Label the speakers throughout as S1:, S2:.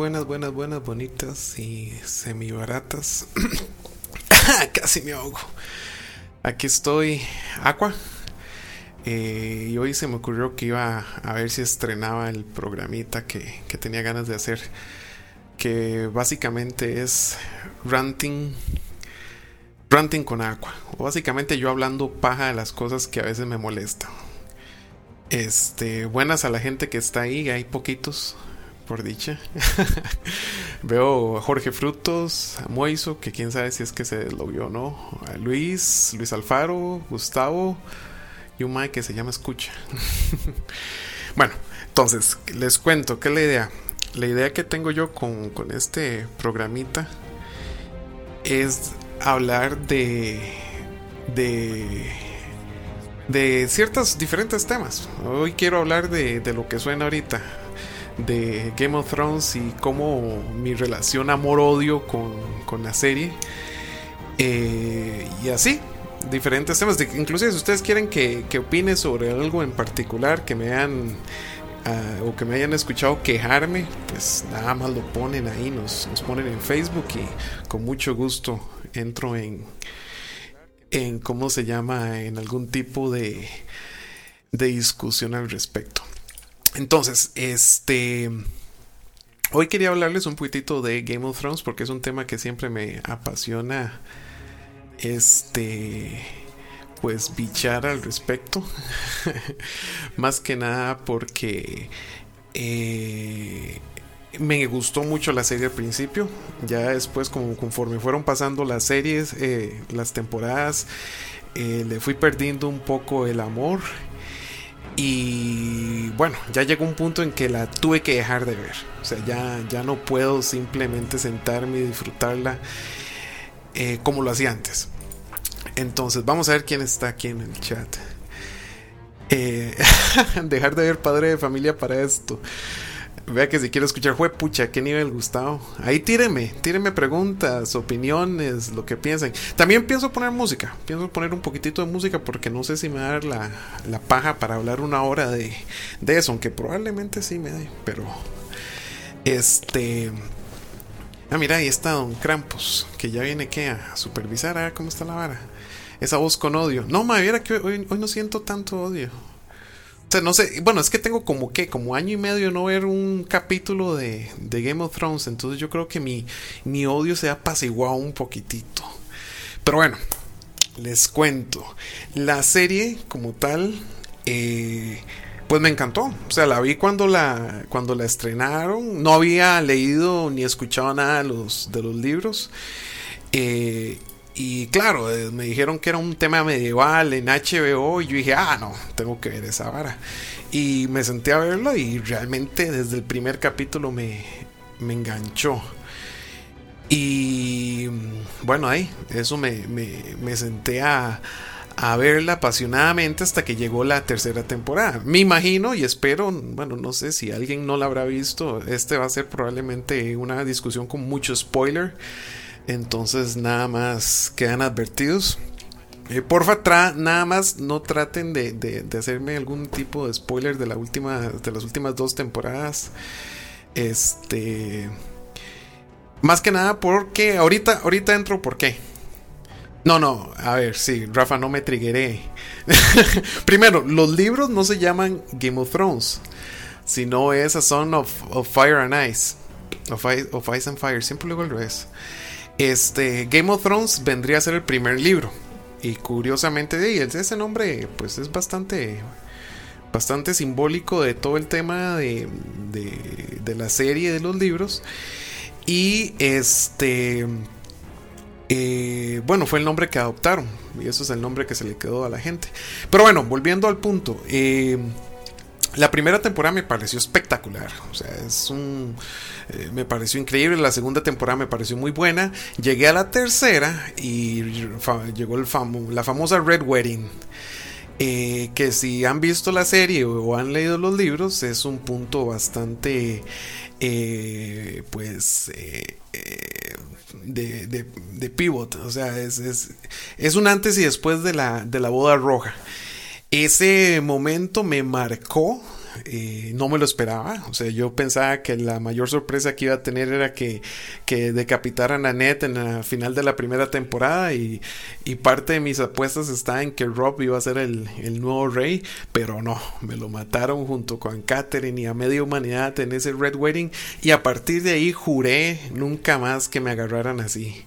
S1: Buenas, buenas, buenas, bonitas y semi baratas. Casi me ahogo. Aquí estoy, Aqua. Eh, y hoy se me ocurrió que iba a ver si estrenaba el programita que, que tenía ganas de hacer. Que básicamente es ranting. Ranting con Aqua. O básicamente yo hablando paja de las cosas que a veces me molestan. Este, buenas a la gente que está ahí, hay poquitos, por dicha. Veo a Jorge Frutos, a Moiso, que quién sabe si es que se deslogió o no. A Luis, Luis Alfaro, Gustavo y un Mike que se llama Escucha. bueno, entonces, les cuento, ¿qué es la idea? La idea que tengo yo con, con este programita es hablar de. de. de ciertos diferentes temas. Hoy quiero hablar de, de lo que suena ahorita de Game of Thrones y cómo mi relación amor-odio con, con, la serie. Eh, y así, diferentes temas. De, inclusive si ustedes quieren que, que, opine sobre algo en particular, que me hayan uh, o que me hayan escuchado quejarme, pues nada más lo ponen ahí, nos, nos ponen en Facebook y con mucho gusto entro en, en cómo se llama, en algún tipo de, de discusión al respecto. Entonces, este. Hoy quería hablarles un poquitito de Game of Thrones porque es un tema que siempre me apasiona. Este. Pues bichar al respecto. Más que nada porque. Eh, me gustó mucho la serie al principio. Ya después, como conforme fueron pasando las series, eh, las temporadas, eh, le fui perdiendo un poco el amor. Y bueno, ya llegó un punto en que la tuve que dejar de ver. O sea, ya, ya no puedo simplemente sentarme y disfrutarla eh, como lo hacía antes. Entonces, vamos a ver quién está aquí en el chat. Eh, dejar de ver padre de familia para esto. Vea que si quiero escuchar, fue pucha, qué nivel Gustavo. Ahí tíreme, tíreme preguntas, opiniones, lo que piensen. También pienso poner música, pienso poner un poquitito de música porque no sé si me va a dar la, la paja para hablar una hora de, de, eso, aunque probablemente sí me dé, pero este. Ah, mira, ahí está Don Krampus, que ya viene que a supervisar, a ver cómo está la vara. Esa voz con odio. No, me viera que hoy, hoy no siento tanto odio. O sea, no sé, bueno, es que tengo como que, como año y medio no ver un capítulo de, de Game of Thrones, entonces yo creo que mi, mi odio se ha apaciguado un poquitito. Pero bueno, les cuento. La serie como tal, eh, pues me encantó. O sea, la vi cuando la, cuando la estrenaron. No había leído ni escuchado nada de los, de los libros. Eh, y claro, me dijeron que era un tema medieval en HBO y yo dije, ah, no, tengo que ver esa vara. Y me senté a verlo y realmente desde el primer capítulo me, me enganchó. Y bueno, ahí, eso me, me, me senté a, a, verla apasionadamente hasta que llegó la tercera temporada. Me imagino y espero, bueno, no sé si alguien no la habrá visto, este va a ser probablemente una discusión con mucho spoiler. Entonces nada más quedan advertidos. Eh, porfa, nada más no traten de, de, de, hacerme algún tipo de spoiler de, la última, de las últimas dos temporadas. Este... Más que nada porque ahorita, ahorita entro por qué. No, no, a ver, sí, Rafa, no me trigueré. Primero, los libros no se llaman Game of Thrones, sino es A Son of, of Fire and Ice. Of, of Ice and Fire, siempre luego al revés. Este, Game of Thrones vendría a ser el primer libro. Y curiosamente, ese nombre pues es bastante, bastante simbólico de todo el tema de, de, la serie de los libros. Y este, eh, bueno, fue el nombre que adoptaron. Y eso es el nombre que se le quedó a la gente. Pero bueno, volviendo al punto. Eh, la primera temporada me pareció espectacular. O sea, es un. Eh, me pareció increíble. La segunda temporada me pareció muy buena. Llegué a la tercera y llegó el famo la famosa Red Wedding. Eh, que si han visto la serie o han leído los libros, es un punto bastante. Eh, pues. De, de, de, pivot. O sea, es, es, es un antes y después de la, de la boda roja ese momento me marcó Eh, no me lo esperaba. O sea, yo pensaba que la mayor sorpresa que iba a tener era que, decapitaran a Ned en la final de la primera temporada. Y, y parte de mis apuestas está en que Rob iba a ser el, el, nuevo rey. Pero no, me lo mataron junto con Catherine y a media humanidad en ese Red Wedding. Y a partir de ahí juré nunca más que me agarraran así.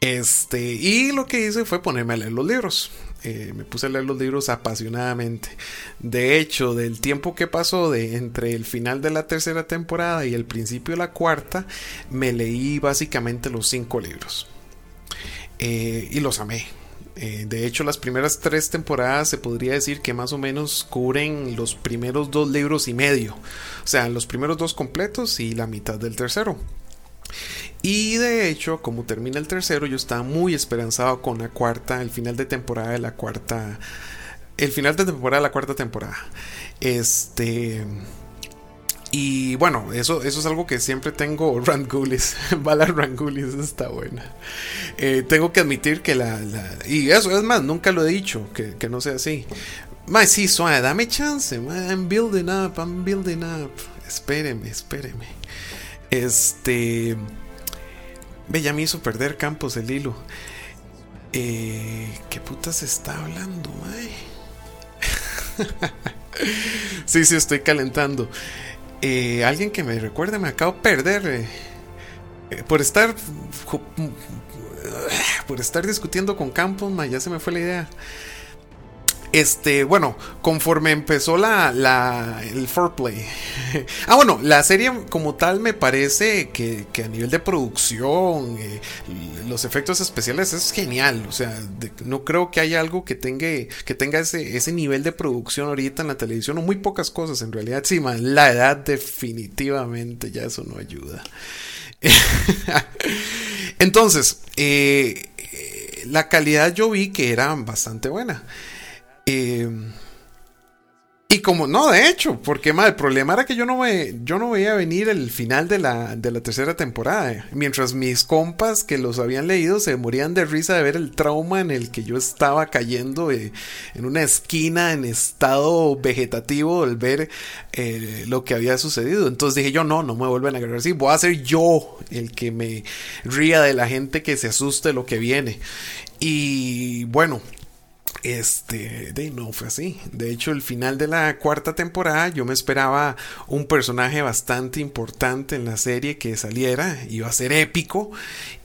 S1: Este, y lo que hice fue ponerme a leer los libros. Eh, me puse a leer los libros apasionadamente. De hecho, del tiempo que pasó de entre el final de la tercera temporada y el principio de la cuarta, me leí básicamente los cinco libros. Eh, y los amé. Eh, de hecho, las primeras tres temporadas se podría decir que más o menos cubren los primeros dos libros y medio. O sea, los primeros dos completos y la mitad del tercero. Y de hecho, como termina el tercero, yo estaba muy esperanzado con la cuarta, el final de temporada de la cuarta. El final de temporada de la cuarta temporada. Este. Y bueno, eso, eso es algo que siempre tengo. Rangulis, Bala Rangulis está buena. Eh, tengo que admitir que la, Y eso es más, nunca lo he dicho, que, que no sea así. Más sí, suave, dame chance. I'm building up, I'm building up. Espéreme, espéreme. Este. Ya me hizo perder Campos el hilo. Eh, ¿Qué putas está hablando, mae? sí, sí, estoy calentando. Eh, alguien que me recuerde, me acabo de perder. Eh, eh, por estar. Por estar discutiendo con Campos, mae, ya se me fue la idea. Este, bueno, conforme empezó la, el foreplay. ah, bueno, la serie como tal me parece que, a nivel de producción, eh, los efectos especiales es genial. O sea, no creo que haya algo que tenga, que tenga ese, ese nivel de producción ahorita en la televisión, o muy pocas cosas en realidad. Sí, man, la edad definitivamente ya eso no ayuda. Entonces, eh, la calidad yo vi que era bastante buena. Eh, y como, no, de hecho, porque el problema era que yo no, ve, yo no veía venir el final de la, tercera temporada. Mientras mis compas que los habían leído se morían de risa de ver el trauma en el que yo estaba cayendo eh, en una esquina en estado vegetativo al ver eh, lo que había sucedido. Entonces dije yo, no, no me vuelven a agarrar así. Voy a ser yo el que me ría de la gente que se asuste lo que viene. Y bueno, este, de no fue así. De hecho, el final de la cuarta temporada yo me esperaba un personaje bastante importante en la serie que saliera, iba a ser épico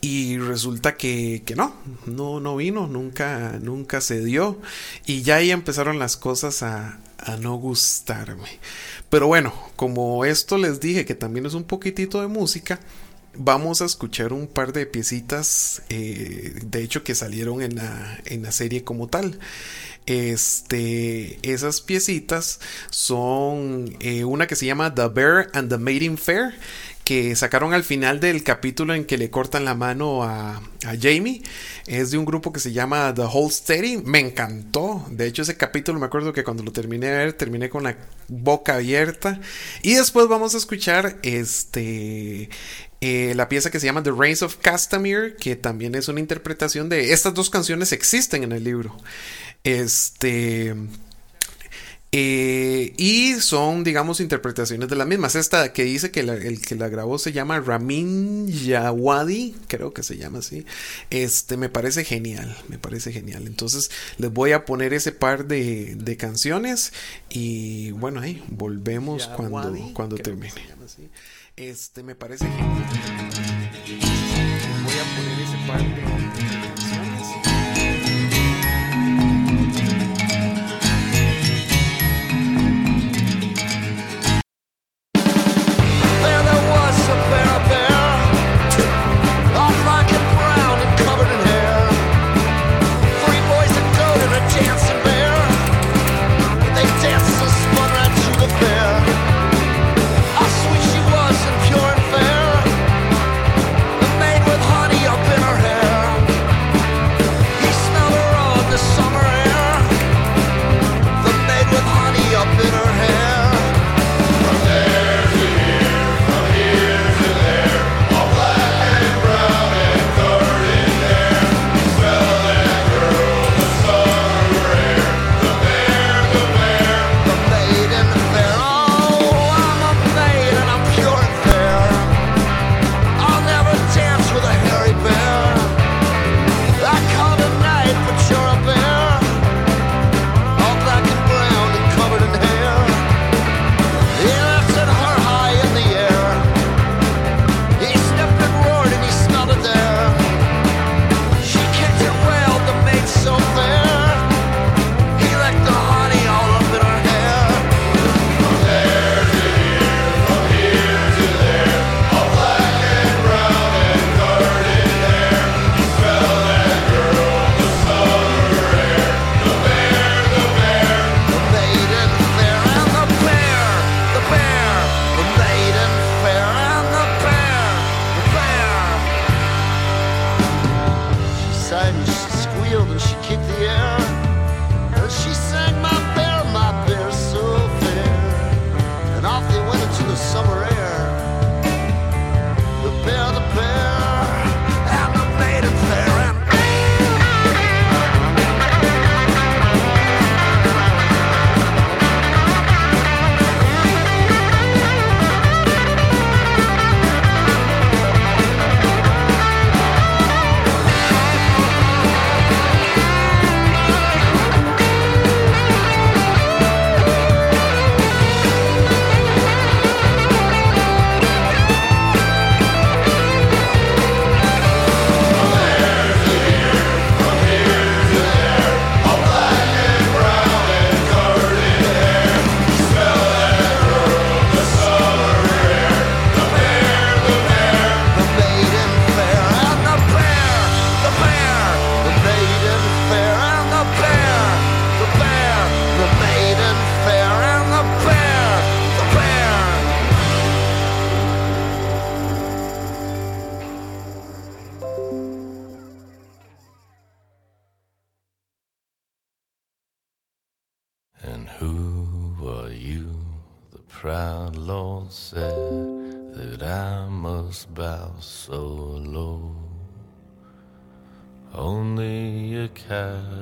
S1: y resulta que, que no, no, no vino, nunca, nunca se dio y ya ahí empezaron las cosas a, a no gustarme. Pero bueno, como esto les dije que también es un poquitito de música, vamos a escuchar un par de piecitas, eh, de hecho, que salieron en la, en la serie como tal. Este, esas piecitas son eh, una que se llama The Bear and the Mating Fair, que sacaron al final del capítulo en que le cortan la mano a, a, Jamie. Es de un grupo que se llama The Whole Steady. Me encantó. De hecho, ese capítulo me acuerdo que cuando lo terminé de ver, terminé con la boca abierta. Y después vamos a escuchar este eh, la pieza que se llama The Reigns of Castamere, que también es una interpretación de estas dos canciones existen en el libro. Este. Eh, y son, digamos, interpretaciones de las mismas. Esta que dice que el que la grabó se llama Ramin Yawadi, creo que se llama así. Este me parece genial, me parece genial. Entonces les voy a poner ese par de, de canciones y bueno, ahí volvemos cuando, cuando termine. Este me parece que voy a poner ese par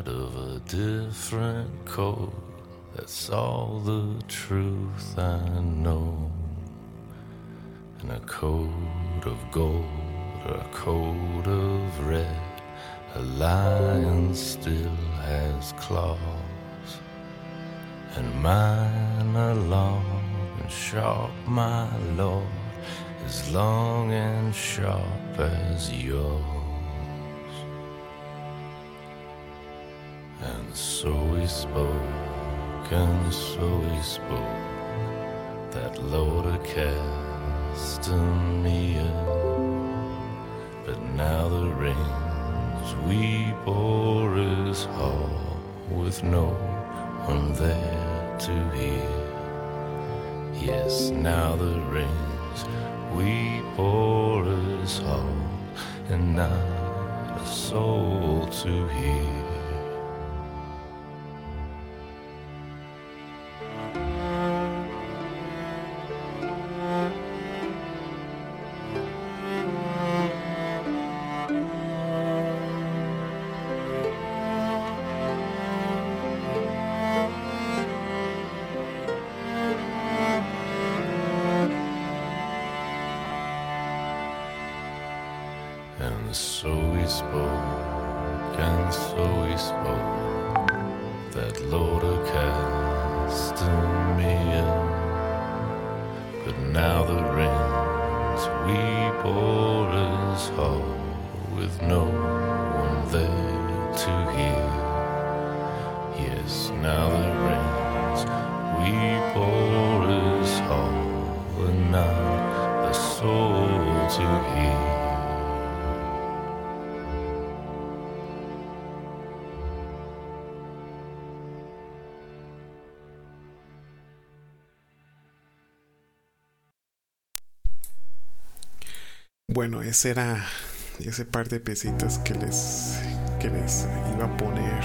S2: of a different coat, that's all the truth I know. And a coat of gold or a coat of red, a lion still has claws. And mine are long and sharp, my lord, as long and sharp as yours. And so we spoke, and so we spoke, that Lord of Castamere. But now the rains we bore is hall with no one there to hear. Yes, now the rains we bore is hall and not a soul to hear.
S1: Bueno, ese era ese par de pesitas que les, que les iba a poner.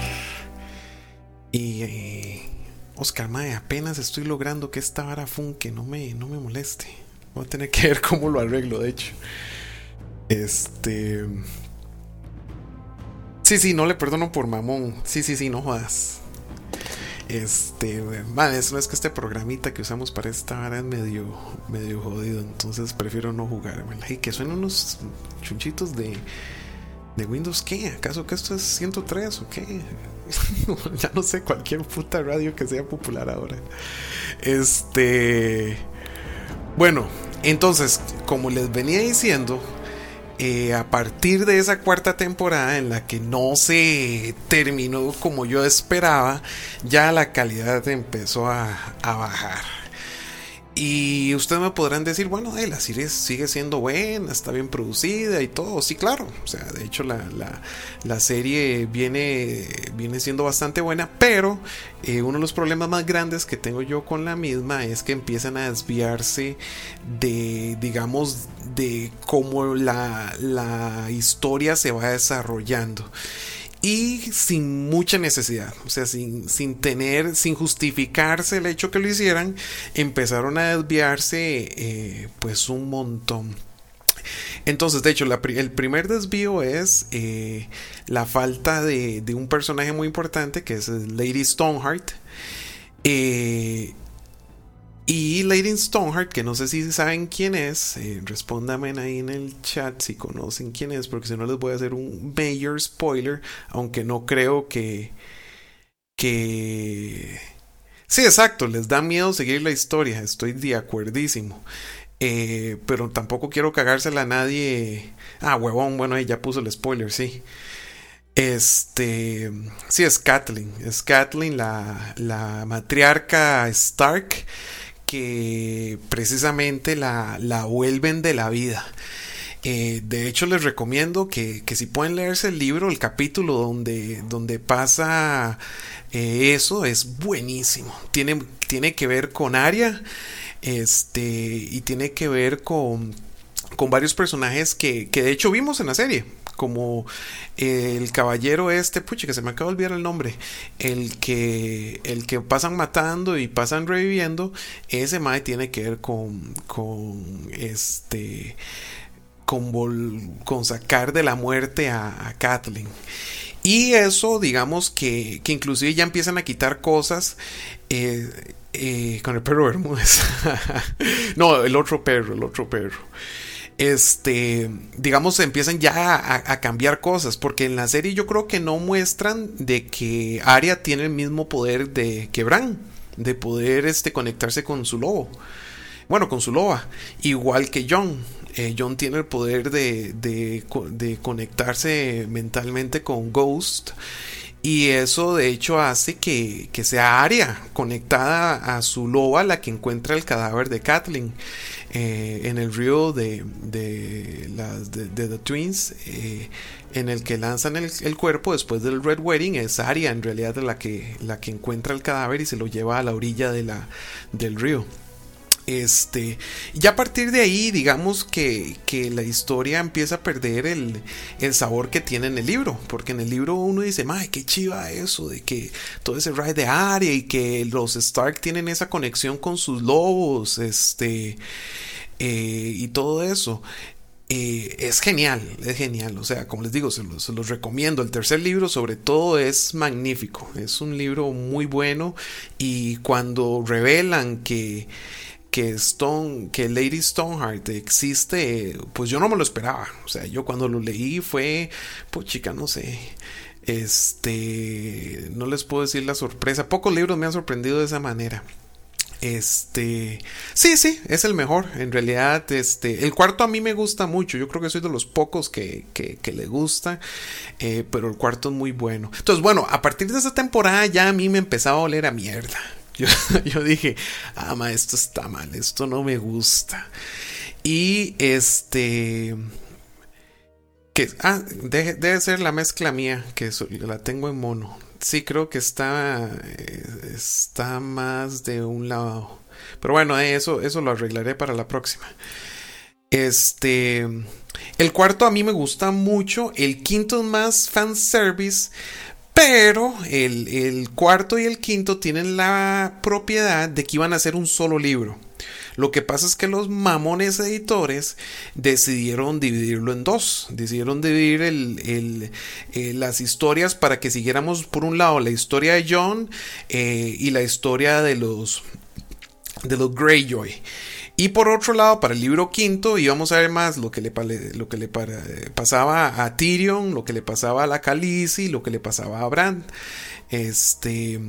S1: Y eh, Oscar Mae, apenas estoy logrando que esta vara funke, no me, no me moleste. Voy a tener que ver cómo lo arreglo, de hecho. Este. Sí, sí, no le perdono por mamón. Sí, sí, sí, no jodas. Este, vale, eso es que este programita que usamos para esta hora es medio, medio jodido, entonces prefiero no jugar. Y que suenan unos chunchitos de, de Windows, ¿qué? ¿Acaso que esto es 103 o qué? ya no sé, cualquier puta radio que sea popular ahora. Este, bueno, entonces, como les venía diciendo, eh, a partir de esa cuarta temporada en la que no se terminó como yo esperaba, ya la calidad empezó a, a bajar. Y ustedes me podrán decir, bueno, eh, la serie sigue siendo buena, está bien producida y todo. Sí, claro. O sea, de hecho la, la, la serie viene, viene siendo bastante buena, pero eh, uno de los problemas más grandes que tengo yo con la misma es que empiezan a desviarse de, digamos, de cómo la, la historia se va desarrollando y sin mucha necesidad, o sea, sin, sin, tener, sin justificarse el hecho que lo hicieran, empezaron a desviarse eh, pues un montón. Entonces, de hecho, el primer desvío es eh, la falta de, de, un personaje muy importante que es Lady Stoneheart. Eh, y Lady Stoneheart, que no sé si saben quién es, eh, respóndame ahí en el chat si conocen quién es, porque si no les voy a hacer un mayor spoiler, aunque no creo que... que... Sí, exacto, les da miedo seguir la historia, estoy de acuerdísimo. Eh, pero tampoco quiero cagársela a nadie. Ah, huevón, bueno, ahí ya puso el spoiler, sí. Este, sí, es Kathleen, es Kathleen, la, la matriarca Stark que precisamente la, la vuelven de la vida. Eh, de hecho, les recomiendo que, que, si pueden leerse el libro, el capítulo donde, donde pasa eh, eso, es buenísimo. Tiene, tiene que ver con Aria este, y tiene que ver con, con varios personajes que, que de hecho vimos en la serie como el caballero este, puche, que se me acaba de olvidar el nombre, el que, el que pasan matando y pasan reviviendo, ese Mae tiene que ver con, con este, con, con sacar de la muerte a, a Kathleen. Y eso, digamos que, que inclusive ya empiezan a quitar cosas. Eh, eh, con el perro Bermúdez. no, el otro perro, el otro perro. Este, digamos, empiezan ya a, cambiar cosas, porque en la serie yo creo que no muestran de que Arya tiene el mismo poder de que Bran, de poder este, conectarse con su lobo. Bueno, con su loba, igual que John. Eh, John tiene el poder de, de, de conectarse mentalmente con Ghost y eso de hecho hace que, sea Aria conectada a su loba la que encuentra el cadáver de Kathleen eh, en el río de, de, de, The Twins, eh, en el que lanzan el, cuerpo después del Red Wedding. Es Aria en realidad la que, la que encuentra el cadáver y se lo lleva a la orilla de la, del río. Este, ya a partir de ahí, digamos que, la historia empieza a perder el, sabor que tiene en el libro. Porque en el libro uno dice, ¡ay, qué chiva eso! De que todo ese ride de área y que los Stark tienen esa conexión con sus lobos, este, eh, y todo eso. Eh, es genial, es genial. O sea, como les digo, se los, recomiendo. El tercer libro, sobre todo, es magnífico. Es un libro muy bueno. Y cuando revelan que que Stone, que Lady Stoneheart existe, pues yo no me lo esperaba. O sea, yo cuando lo leí fue, pues chica, no sé. Este, no les puedo decir la sorpresa. Pocos libros me han sorprendido de esa manera. Este, sí, sí, es el mejor. En realidad, este, el cuarto a mí me gusta mucho. Yo creo que soy de los pocos que, le gusta, eh, pero el cuarto es muy bueno. Entonces, bueno, a partir de esa temporada ya a mí me empezaba a oler a mierda. Yo, dije, ah, ma, esto está mal, esto no me gusta. Y este. Que, ah, debe, ser la mezcla mía, que la tengo en mono. Sí, creo que está, eh, está más de un lado. Pero bueno, eh, eso, eso lo arreglaré para la próxima. Este. El cuarto a mí me gusta mucho. El quinto es más fanservice. Pero el, cuarto y el quinto tienen la propiedad de que iban a ser un solo libro. Lo que pasa es que los mamones editores decidieron dividirlo en dos. Decidieron dividir eh, las historias para que siguiéramos por un lado la historia de John eh, y la historia de los, de los Greyjoy. Y por otro lado, para el libro quinto íbamos a ver más lo que le, lo que le pasaba a Tyrion, lo que le pasaba a la Khaleesi, lo que le pasaba a Bran. Este,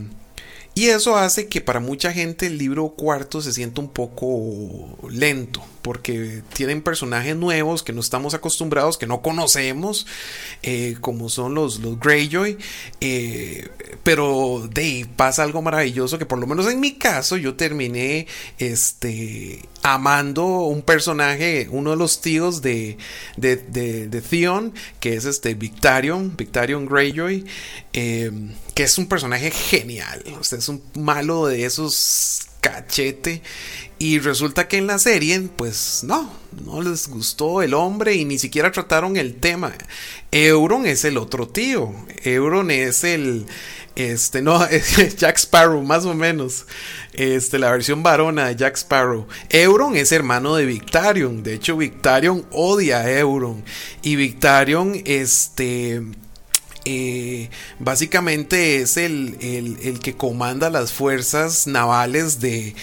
S1: y eso hace que para mucha gente el libro cuarto se sienta un poco lento porque tienen personajes nuevos que no estamos acostumbrados, que no conocemos, eh, como son los, los Greyjoy. Eh, pero de pasa algo maravilloso que por lo menos en mi caso yo terminé este, amando un personaje, uno de los tíos de, de, de, Theon, que es este Victarion, Victarion Greyjoy, eh, que es un personaje genial. Es un malo de esos cachete y resulta que en la serie, pues no, no les gustó el hombre y ni siquiera trataron el tema. Euron es el otro tío. Euron es el. Este, no, es Jack Sparrow, más o menos. Este, la versión varona de Jack Sparrow. Euron es hermano de Victarion. De hecho, Victarion odia a Euron. Y Victarion, este. Eh, básicamente es el, el que comanda las fuerzas navales de,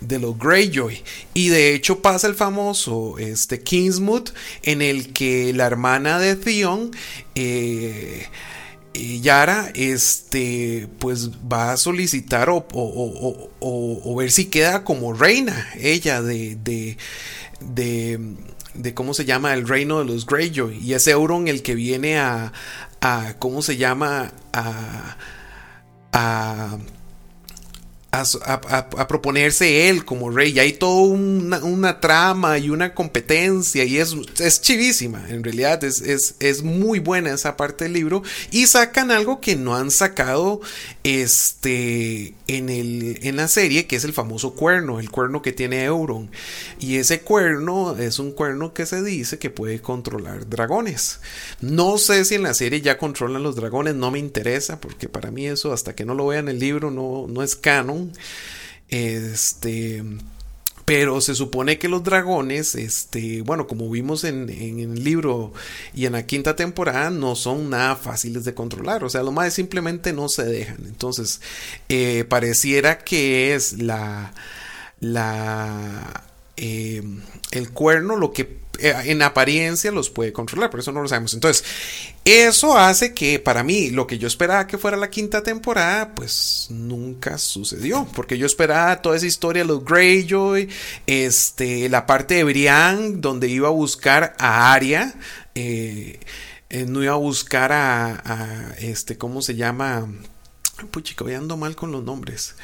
S1: de los Greyjoy. Y de hecho pasa el famoso este, Kingsmoot en el que la hermana de Theon, eh, eh, Yara, este, pues va a solicitar o, o, ver si queda como reina ella de, de, de, de, cómo se llama el reino de los Greyjoy. Y es Euron el que viene a, a ¿cómo se llama? A, proponerse él como rey. Y hay toda una, trama y una competencia y es, es chivísima. En realidad es, es, es, muy buena esa parte del libro. Y sacan algo que no han sacado este, en, el, en la serie, que es el famoso cuerno, el cuerno que tiene Euron. Y ese cuerno es un cuerno que se dice que puede controlar dragones. No sé si en la serie ya controlan los dragones, no me interesa, porque para mí eso hasta que no lo vea en el libro no, no es canon. Este. Pero se supone que los dragones, este, bueno, como vimos en, el libro y en la quinta temporada, no son nada fáciles de controlar. O sea, lo más simplemente no se dejan. Entonces, eh, pareciera que es la. la. Eh, el cuerno lo que en apariencia los puede controlar, pero eso no lo sabemos. Entonces, eso hace que para mí lo que yo esperaba que fuera la quinta temporada, pues nunca sucedió, porque yo esperaba toda esa historia los Greyjoy, este, la parte de Brian, donde iba a buscar a Arya, eh, eh, no iba a buscar a, este, ¿cómo se llama? Puchica, voy ando mal con los nombres.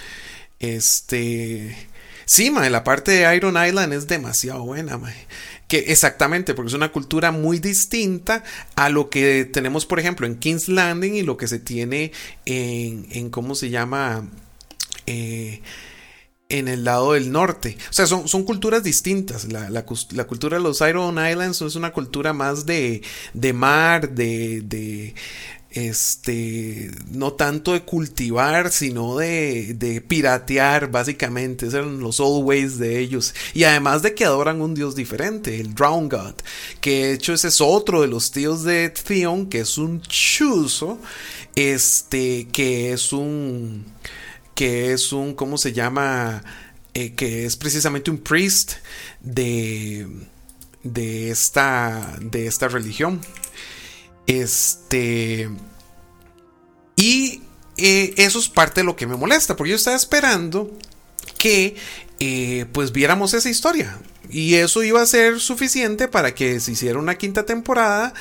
S1: Este... Sí, mae, la parte de Iron Island es demasiado buena, mae. Que exactamente, porque es una cultura muy distinta a lo que tenemos, por ejemplo, en King's Landing y lo que se tiene en, en ¿cómo se llama? Eh, en el lado del norte. O sea, son, son culturas distintas. La, la, cultura de los Iron Islands es una cultura más de, de mar, de, de, este, no tanto de cultivar, sino de, de piratear, básicamente. Esos eran los old ways de ellos. Y además de que adoran un dios diferente, el Drown God, que de hecho ese es otro de los tíos de Theon, que es un chuzo, este, que es un, que es un, ¿cómo se llama? Eh, que es precisamente un priest de, de, esta, de esta religión. Este. Y eh, eso es parte de lo que me molesta, porque yo estaba esperando que eh, pues viéramos esa historia. Y eso iba a ser suficiente para que se hiciera una quinta temporada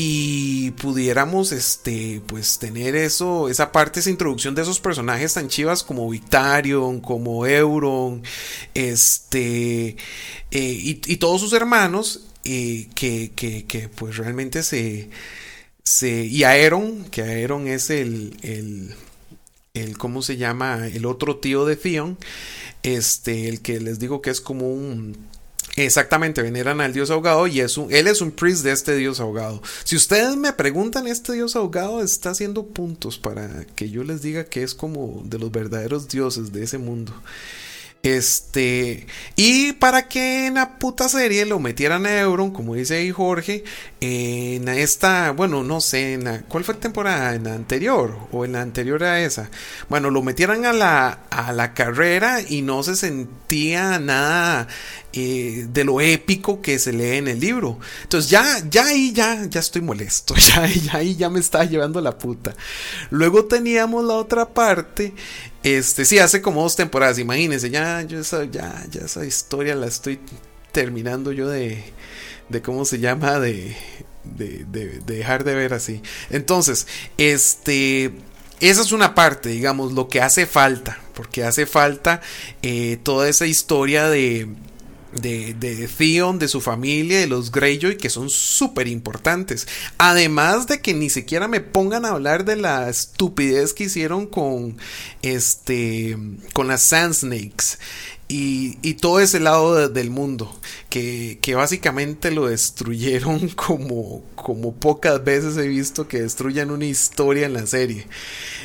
S1: y pudiéramos este pues tener eso esa parte esa introducción de esos personajes tan chivas como Victarion como Euron este eh, y, todos sus hermanos que, que, pues realmente se, se... Y Aeron, que Aeron es el, el, el, ¿cómo se llama? El otro tío de Theon, este, el que les digo que es como un... Exactamente, veneran al dios ahogado y es un, él es un priest de este dios ahogado. Si ustedes me preguntan, este dios ahogado está haciendo puntos para que yo les diga que es como de los verdaderos dioses de ese mundo. Este, y para que en la puta serie lo metieran a Euron, como dice ahí Jorge, en esta, bueno, no sé, en la, ¿cuál fue la temporada? ¿En la anterior o en la anterior a esa? Bueno, lo metieran a la, a la carrera y no se sentía nada eh, de lo épico que se lee en el libro. Entonces ya, ya ahí ya, ya estoy molesto, ya, ya ahí ya me está llevando la puta. Luego teníamos la otra parte este, sí, hace como dos temporadas, imagínense, ya, yo esa, ya, esa historia la estoy terminando yo de, de cómo se llama, de, de, de, dejar de ver así. Entonces, este, esa es una parte, digamos, lo que hace falta, porque hace falta eh, toda esa historia de, de, de Theon, de su familia, de los Greyjoy, que son súper importantes. Además de que ni siquiera me pongan a hablar de la estupidez que hicieron con este con las Sand Snakes y, todo ese lado del mundo, que, básicamente lo destruyeron como, como pocas veces he visto que destruyan una historia en la serie.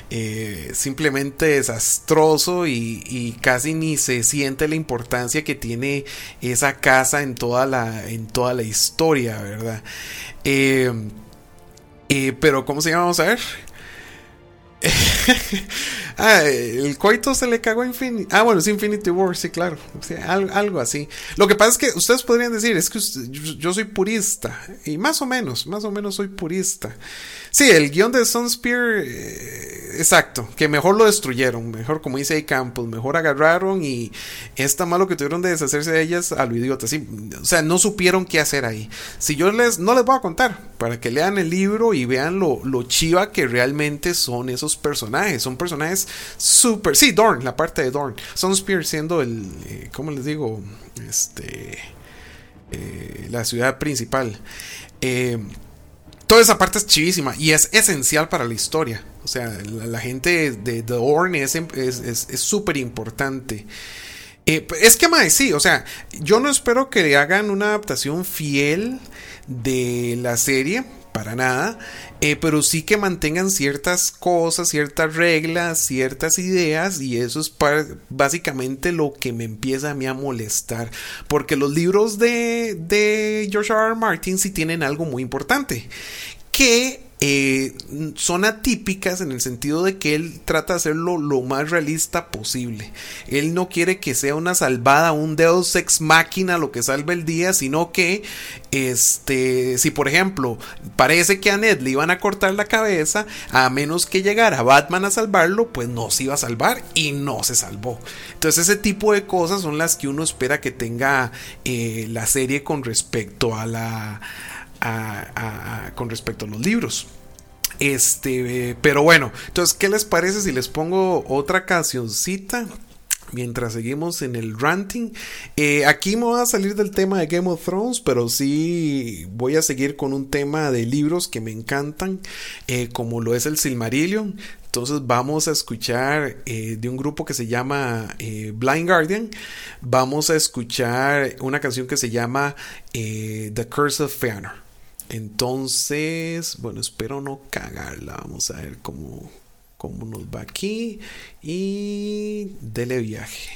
S1: Eh, simplemente desastroso y, casi ni se siente la importancia que tiene esa casa en toda la, en toda la historia, ¿verdad? Eh, eh, pero, ¿cómo se llama? Vamos a ver. ah, el coito se le cagó a Infinity. Ah, bueno, es Infinity War, sí, claro. algo, así. Lo que pasa es que ustedes podrían decir, es que yo, soy purista. Y más o menos, más o menos soy purista. Sí, el guion de Sunspear, eh, exacto, que mejor lo destruyeron, mejor como dice ahí Campos, mejor agarraron y es tan malo que tuvieron de deshacerse de ellas a lo idiota. Sí, o sea, no supieron qué hacer ahí. Si yo les, no les voy a contar, para que lean el libro y vean lo, lo chiva que realmente son esos personajes son personajes súper... Sí, Dorn, la parte de Dorn. Sunspear siendo el, eh, ¿cómo les digo? Este... Eh, la ciudad principal. Eh, toda esa parte es chivísima y es esencial para la historia. O sea, la, gente de, Dorn es súper es, importante. es que, más sí, o sea, yo no espero que le hagan una adaptación fiel de la serie, para nada, eh, pero sí que mantengan ciertas cosas, ciertas reglas, ciertas ideas y eso es básicamente lo que me empieza a mí a molestar, porque los libros de, de George R. R. Martin sí tienen algo muy importante, que eh, son atípicas en el sentido de que él trata de hacerlo lo más realista posible. Él no quiere que sea una salvada, un Deus ex máquina lo que salve el día, sino que, este, si por ejemplo parece que a Ned le iban a cortar la cabeza, a menos que llegara Batman a salvarlo, pues no se iba a salvar y no se salvó. Entonces ese tipo de cosas son las que uno espera que tenga eh, la serie con respecto a la con respecto a los libros. Este, pero bueno, entonces, ¿qué les parece si les pongo otra cancioncita? Mientras seguimos en el ranting, eh, aquí me voy a salir del tema de Game of Thrones, pero sí voy a seguir con un tema de libros que me encantan, eh, como lo es el Silmarillion. Entonces vamos a escuchar eh, de un grupo que se llama Blind Guardian. Vamos a escuchar una canción que se llama The Curse of Fëanor. Entonces, bueno, espero no cagarla. Vamos a ver cómo, cómo nos va aquí. Y dele viaje.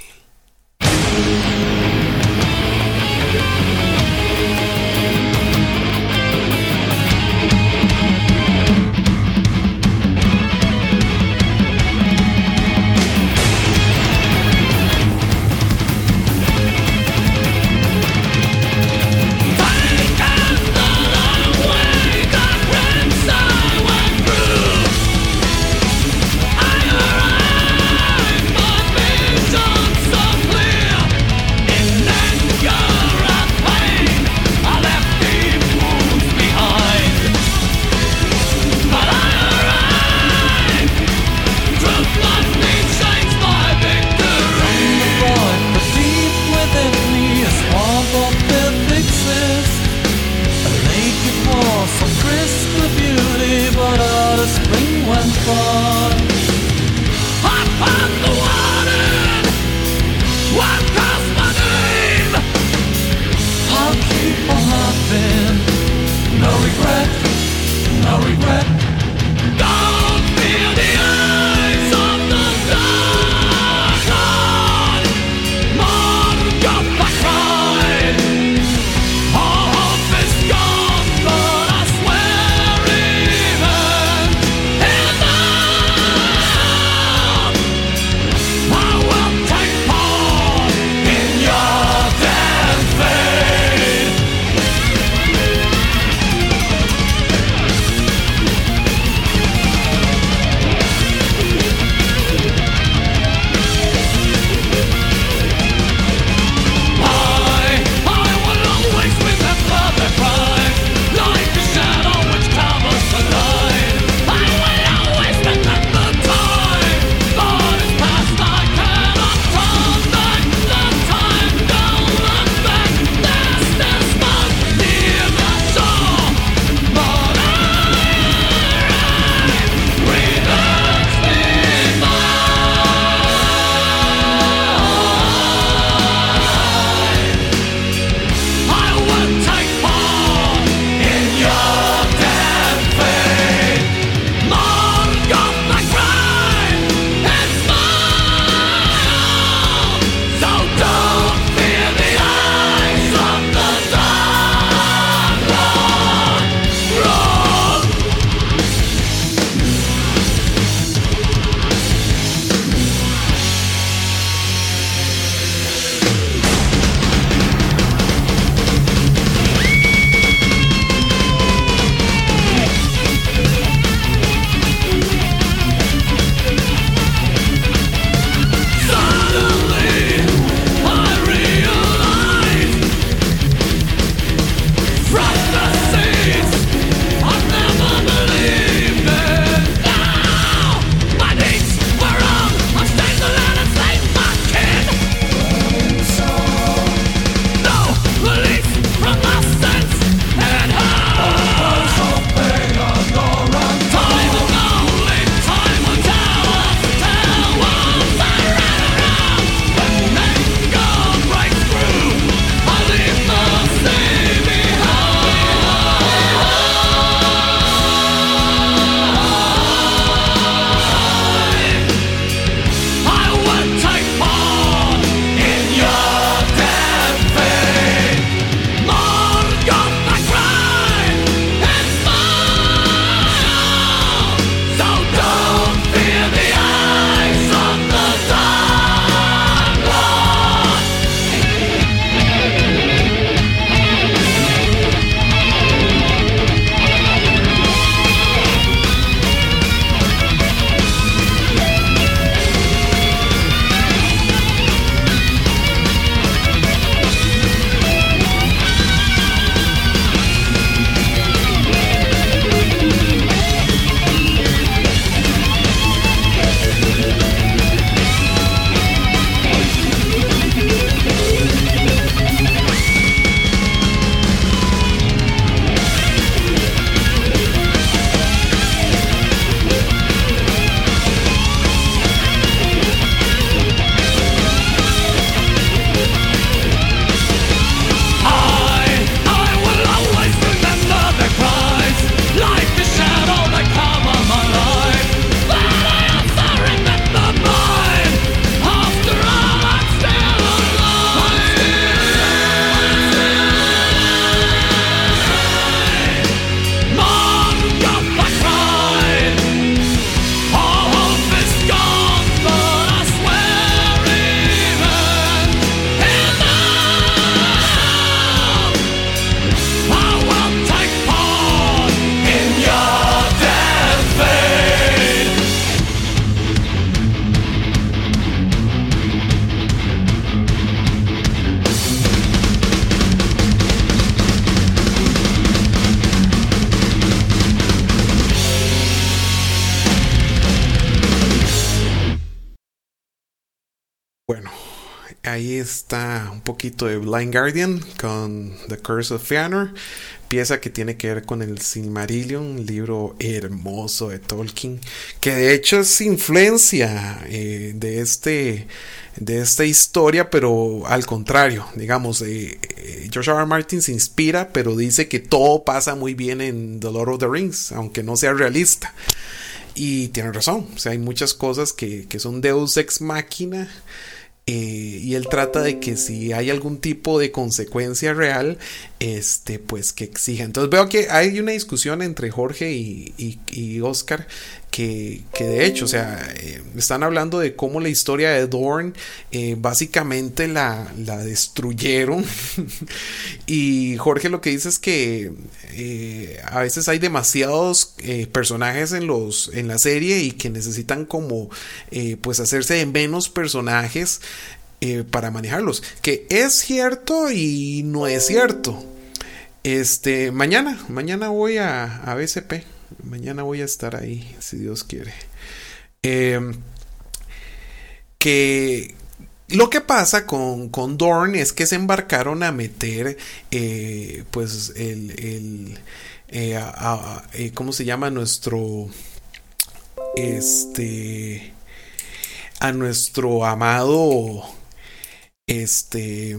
S1: Poquito de Blind Guardian con The Curse of Fëanor, pieza que tiene que ver con el Silmarillion, libro hermoso de Tolkien, que de hecho es influencia eh, de este de esta historia, pero al contrario, digamos, eh. R. Martin se inspira, pero dice que todo pasa muy bien en The Lord of the Rings, aunque no sea realista. Y tiene razón, o sea, hay muchas cosas que, que son Deus ex machina eh, y él trata de que si hay algún tipo de consecuencia real, este, pues que exija. Entonces veo que hay una discusión entre Jorge y, Oscar que, de hecho, o sea, eh, están hablando de cómo la historia de Dorn eh, básicamente la, la destruyeron. y Jorge lo que dice es que a veces hay demasiados personajes en, los, en la serie y que necesitan como pues hacerse de menos personajes eh, para manejarlos. Que es cierto y no es cierto. Este, mañana, mañana voy a, a BCP. Mañana voy a estar ahí, si Dios quiere. Em, que lo que pasa con, con, Dorn es que se embarcaron a meter, eh, pues, el, el eh, ¿cómo se llama? Nuestro, este, a nuestro amado este.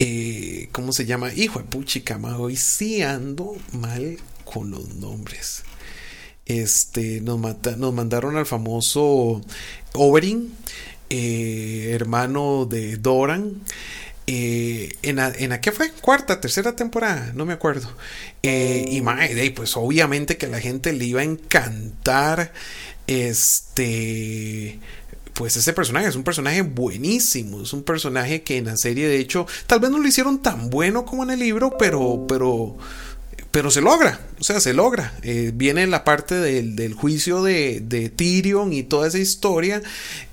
S1: Eh, ¿Cómo se llama? Hijo de puchica, hoy sí ando mal con los nombres. Este, nos, nos mandaron al famoso Oberyn, eh, hermano de Doran. Eh, en, en qué fue? Cuarta, tercera temporada, no me acuerdo. y madre, pues obviamente que a la gente le iba a encantar. Este pues ese personaje es un personaje buenísimo, es un personaje que en la serie de hecho tal vez no lo hicieron tan bueno como en el libro, pero pero pero se logra, o sea, se logra. Eh, viene la parte del, juicio de, de, Tyrion y toda esa historia.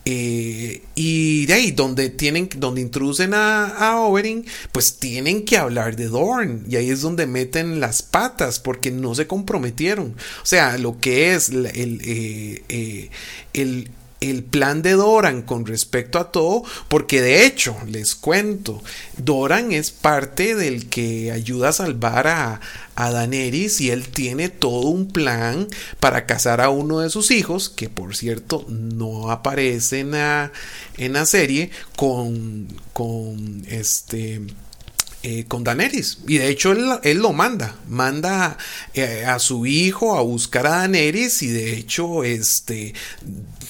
S1: Eh, y de ahí, donde tienen, donde introducen a, a Oberyn, pues tienen que hablar de Dorn. Y ahí es donde meten las patas, porque no se comprometieron. O sea, lo que es el, eh, el el plan de Doran con respecto a todo, porque de hecho, les cuento, Doran es parte del que ayuda a salvar a, a Daenerys y él tiene todo un plan para casar a uno de sus hijos, que por cierto no aparece en la, en la serie, con, con este eh, con Daenerys. Y de hecho él, lo manda, manda eh, a su hijo a buscar a Daenerys y de hecho este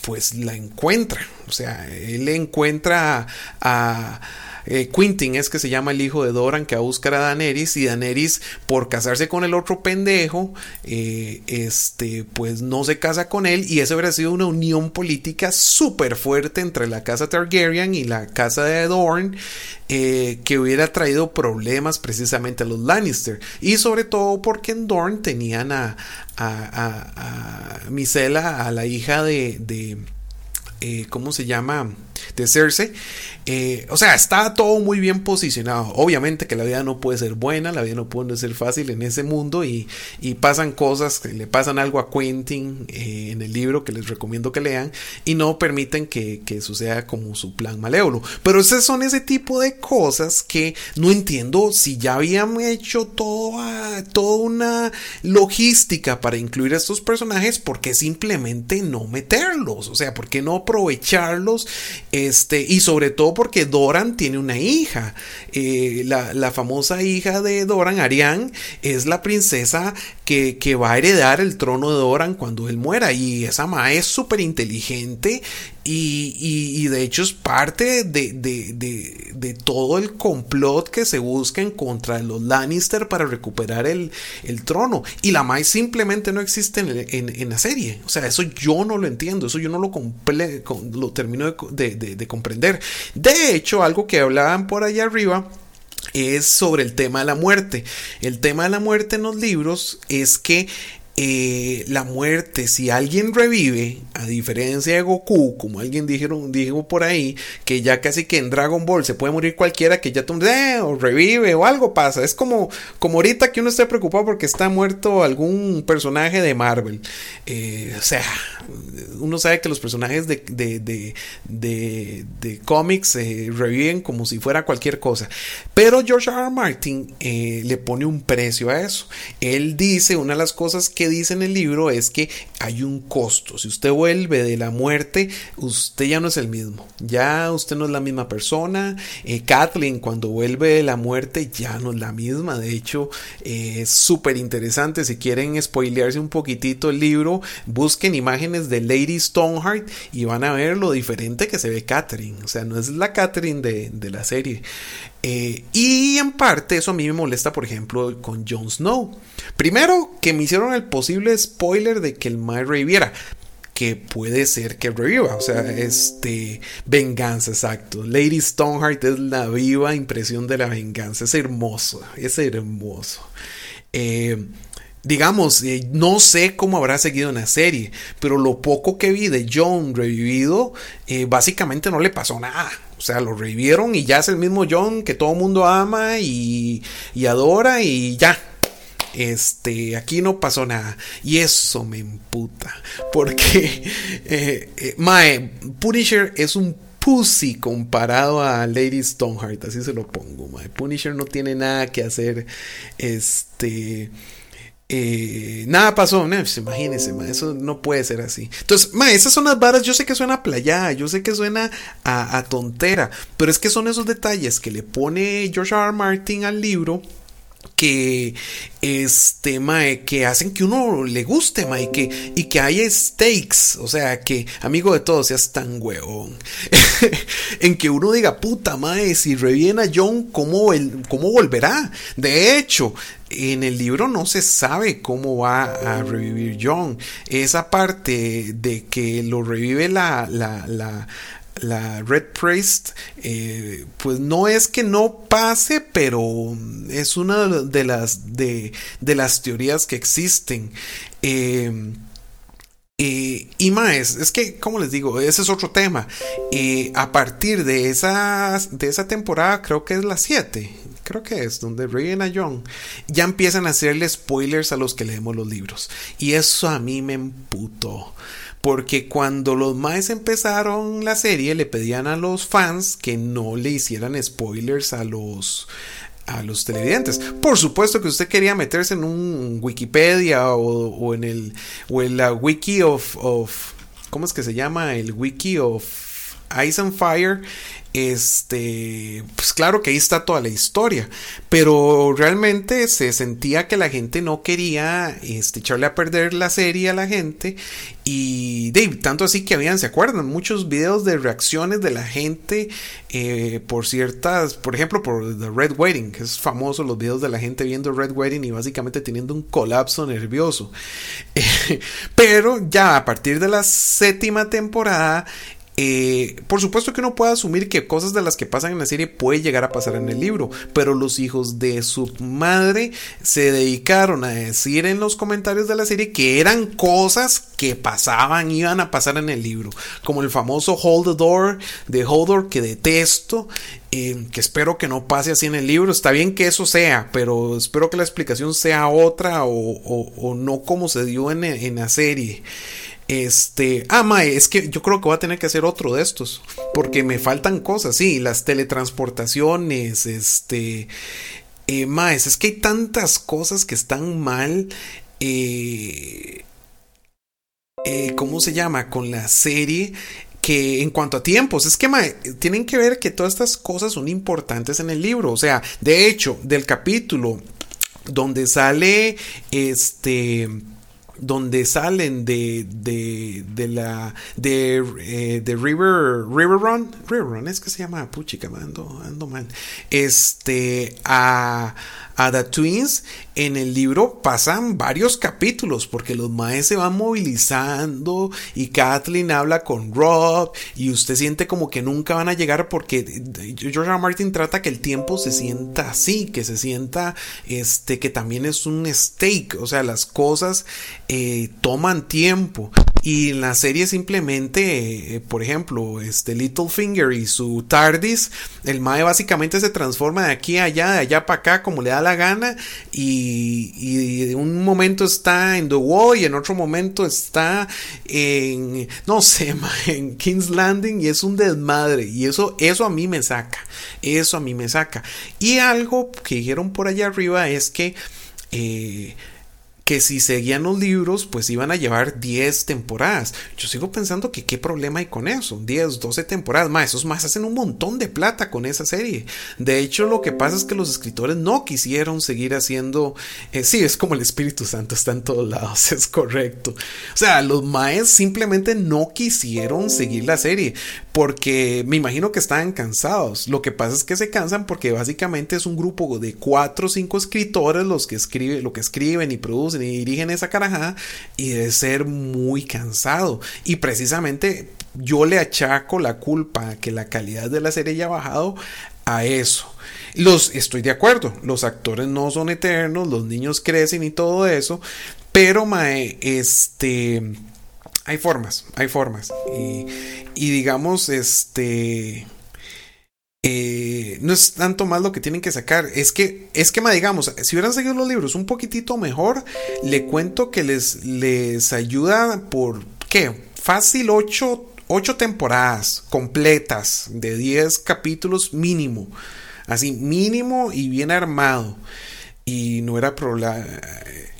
S1: pues la encuentra. O sea, él encuentra a eh, Quintin es que se llama el hijo de Doran que va a buscar a Daenerys y Daenerys por casarse con el otro pendejo eh, este pues no se casa con él y eso hubiera sido una unión política súper fuerte entre la casa Targaryen y la casa de Dorn eh, que hubiera traído problemas precisamente a los Lannister y sobre todo porque en Dorn tenían a, a, a, a la hija de, de ¿cómo se llama? De Cersei. Eh, o sea, está todo muy bien posicionado. Obviamente que la vida no puede ser buena, la vida no puede ser fácil en ese mundo y, pasan cosas, que le pasan algo a Quentin eh, en el libro que les recomiendo que lean y no permiten que, suceda como su plan malévolo. Pero esos son ese tipo de cosas que no entiendo si ya habían hecho toda, toda una logística para incluir a estos personajes, ¿por qué simplemente no meterlos? O sea, ¿por qué no aprovecharlos este, y sobre todo porque Doran tiene una hija. Eh, la, famosa hija de Doran, Ariane, es la princesa que, va a heredar el trono de Doran cuando él muera. Y esa ma es súper inteligente y, de hecho es parte de, todo el complot que se busca en contra de los Lannister para recuperar el, trono. Y la Mai simplemente no existe en, la serie. O sea, eso yo no lo entiendo, eso yo no lo, lo termino de, comprender. De hecho, algo que hablaban por allá arriba es sobre el tema de la muerte. El tema de la muerte en los libros es que eh, la muerte, si alguien revive, a diferencia de Goku, como alguien dijeron, dijo por ahí, que ya casi que en Dragon Ball se puede morir cualquiera, que ya eh, o revive o algo pasa. Es como, como ahorita que uno esté preocupado porque está muerto algún personaje de Marvel. Eh, o sea, uno sabe que los personajes de, de, de, cómics eh, reviven como si fuera cualquier cosa. Pero George R. R. Martin le pone un precio a eso. Él dice, una de las cosas que dice en el libro es que hay un costo. Si usted vuelve de la muerte, usted ya no es el mismo. Ya usted no es la misma persona. Eh, Kathleen cuando vuelve de la muerte ya no es la misma. De hecho, eh, es súper interesante. Si quieren spoilearse un poquitito el libro, busquen imágenes de Lady Stoneheart y van a ver lo diferente que se ve Catherine. O sea, no es la Catherine de, de la serie. Eh, y en parte eso a mí me molesta, por ejemplo, con Jon Snow. Primero, que me hicieron el posible spoiler de que el Mae reviviera. Que puede ser que reviva, o sea, este, venganza, exacto. Lady Stoneheart es la viva impresión de la venganza, es hermoso, es hermoso. Eh, digamos, eh, no sé cómo habrá seguido en la serie, pero lo poco que vi de John revivido, básicamente no le pasó nada. O sea, lo revivieron y ya es el mismo John que todo el mundo ama y, adora y ya. Este, aquí no pasó nada. Y eso me emputa. Porque, eh, eh, Mae, Punisher es un pussy comparado a Lady Stoneheart. Así se lo pongo, Mae. Punisher no tiene nada que hacer. Este. Eh, nada pasó, no, pues, imagínense, eso no puede ser así. Entonces, ma, esas son las varas, yo sé que suena playa, yo sé que suena a, a, tontera, pero es que son esos detalles que le pone George R. Martin al libro que este mae, que hacen que uno le guste mae, y que, y que haya stakes o sea que amigo de todos seas tan huevón en que uno diga puta mae si reviene a John ¿cómo, cómo volverá de hecho en el libro no se sabe cómo va a revivir John. Esa parte de que lo revive la, la, la, la Red Priest, eh, pues no es que no pase, pero es una de las, de, de las teorías que existen. Eh, eh, y más, es que, como les digo, ese es otro tema. a partir de esa, de esa temporada, creo que es la 7, creo que es, donde Rey a John, ya empiezan a hacerle spoilers a los que leemos los libros. Y eso a mí me emputó. Porque cuando los maes empezaron la serie le pedían a los fans que no le hicieran spoilers a los a los televidentes. Por supuesto que usted quería meterse en un Wikipedia o, en el o en la wiki of, of ¿cómo es que se llama? El wiki of Ice and Fire este, pues claro que ahí está toda la historia, pero realmente se sentía que la gente no quería este, echarle a perder la serie a la gente y Dave, tanto así que habían, ¿se acuerdan? Muchos videos de reacciones de la gente eh, por ciertas, por ejemplo, por The Red Wedding, que es famoso los videos de la gente viendo Red Wedding y básicamente teniendo un colapso nervioso. pero ya a partir de la séptima temporada eh, por supuesto que uno puede asumir que cosas de las que pasan en la serie puede llegar a pasar en el libro, pero los hijos de su madre se dedicaron a decir en los comentarios de la serie que eran cosas que pasaban, iban a pasar en el libro, como el famoso Hold the Door de Hodor que detesto, eh, que espero que no pase así en el libro. Está bien que eso sea, pero espero que la explicación sea otra o, no como se dio en, en la serie. Este, ah, mae, es que yo creo que voy a tener que hacer otro de estos, porque me faltan cosas, sí, las teletransportaciones, este, eh, maes, es que hay tantas cosas que están mal, eh, eh, ¿cómo se llama? Con la serie, que en cuanto a tiempos, es que mae, tienen que ver que todas estas cosas son importantes en el libro. O sea, de hecho, del capítulo donde sale este donde salen de, de, de la de, eh, de River River Run River Run es que se llama puchica ando, ando mal. Este a a The Twins, en el libro pasan varios capítulos porque los maes se van movilizando y Kathleen habla con Rob y usted siente como que nunca van a llegar porque George R. Martin trata que el tiempo se sienta así, que se sienta este que también es un stake, o sea, las cosas eh, toman tiempo y en la serie simplemente, eh, por ejemplo, este Littlefinger y su TARDIS, el Mae básicamente se transforma de aquí a allá, de allá para acá, como le da la gana, y, y un momento está en The Wall y en otro momento está en, no sé, en King's Landing y es un desmadre, y eso, eso a mí me saca, eso a mí me saca. Y algo que dijeron por allá arriba es que... Eh, que si seguían los libros, pues iban a llevar 10 temporadas. Yo sigo pensando que qué problema hay con eso. 10, 12 temporadas. Más, esos más hacen un montón de plata con esa serie. De hecho, lo que pasa es que los escritores no quisieron seguir haciendo. Eh, sí, es como el Espíritu Santo está en todos lados, es correcto. O sea, los maes simplemente no quisieron seguir la serie porque me imagino que estaban cansados. Lo que pasa es que se cansan porque básicamente es un grupo de 4 o 5 escritores los que escriben, lo que escriben y producen y dirigen esa carajada y de ser muy cansado. Y precisamente yo le achaco la culpa a que la calidad de la serie haya bajado a eso. Los estoy de acuerdo, los actores no son eternos, los niños crecen y todo eso, pero mae, este hay formas, hay formas. Y, y digamos, este no es tanto más lo que tienen que sacar. Es que, es que, digamos, si hubieran seguido los libros un poquitito mejor, le cuento que les, les ayuda por, ¿qué? Fácil 8, temporadas completas de 10 capítulos mínimo. Así, mínimo y bien armado. Y no era problema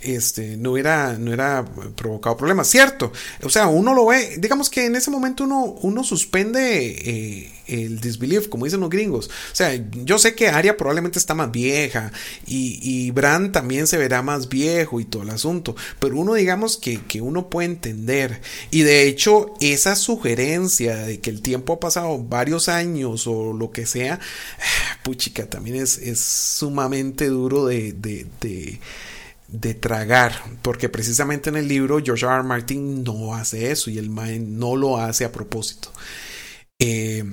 S1: este, no, era, no era provocado problemas. Cierto, o sea, uno lo ve, digamos que en ese momento uno, uno suspende eh, el disbelief, como dicen los gringos. O sea, yo sé que Aria probablemente está más vieja y, y Bran también se verá más viejo y todo el asunto, pero uno digamos que, que uno puede entender. Y de hecho, esa sugerencia de que el tiempo ha pasado varios años o lo que sea, puchica, también es, es sumamente duro de, de, de tragar, porque precisamente en el libro George R. Martin no hace eso y el man no lo hace a propósito. Eh,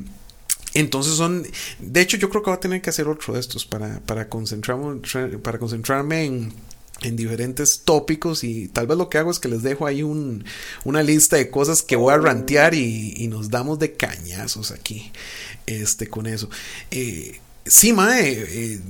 S1: entonces son, de hecho yo creo que va a tener que hacer otro de estos para, para, concentrarme, para concentrarme en, en diferentes tópicos y tal vez lo que hago es que les dejo ahí un, una lista de cosas que voy a rantear y, y, nos damos de cañazos aquí este, con eso. Eh, Sí, Mae, eh,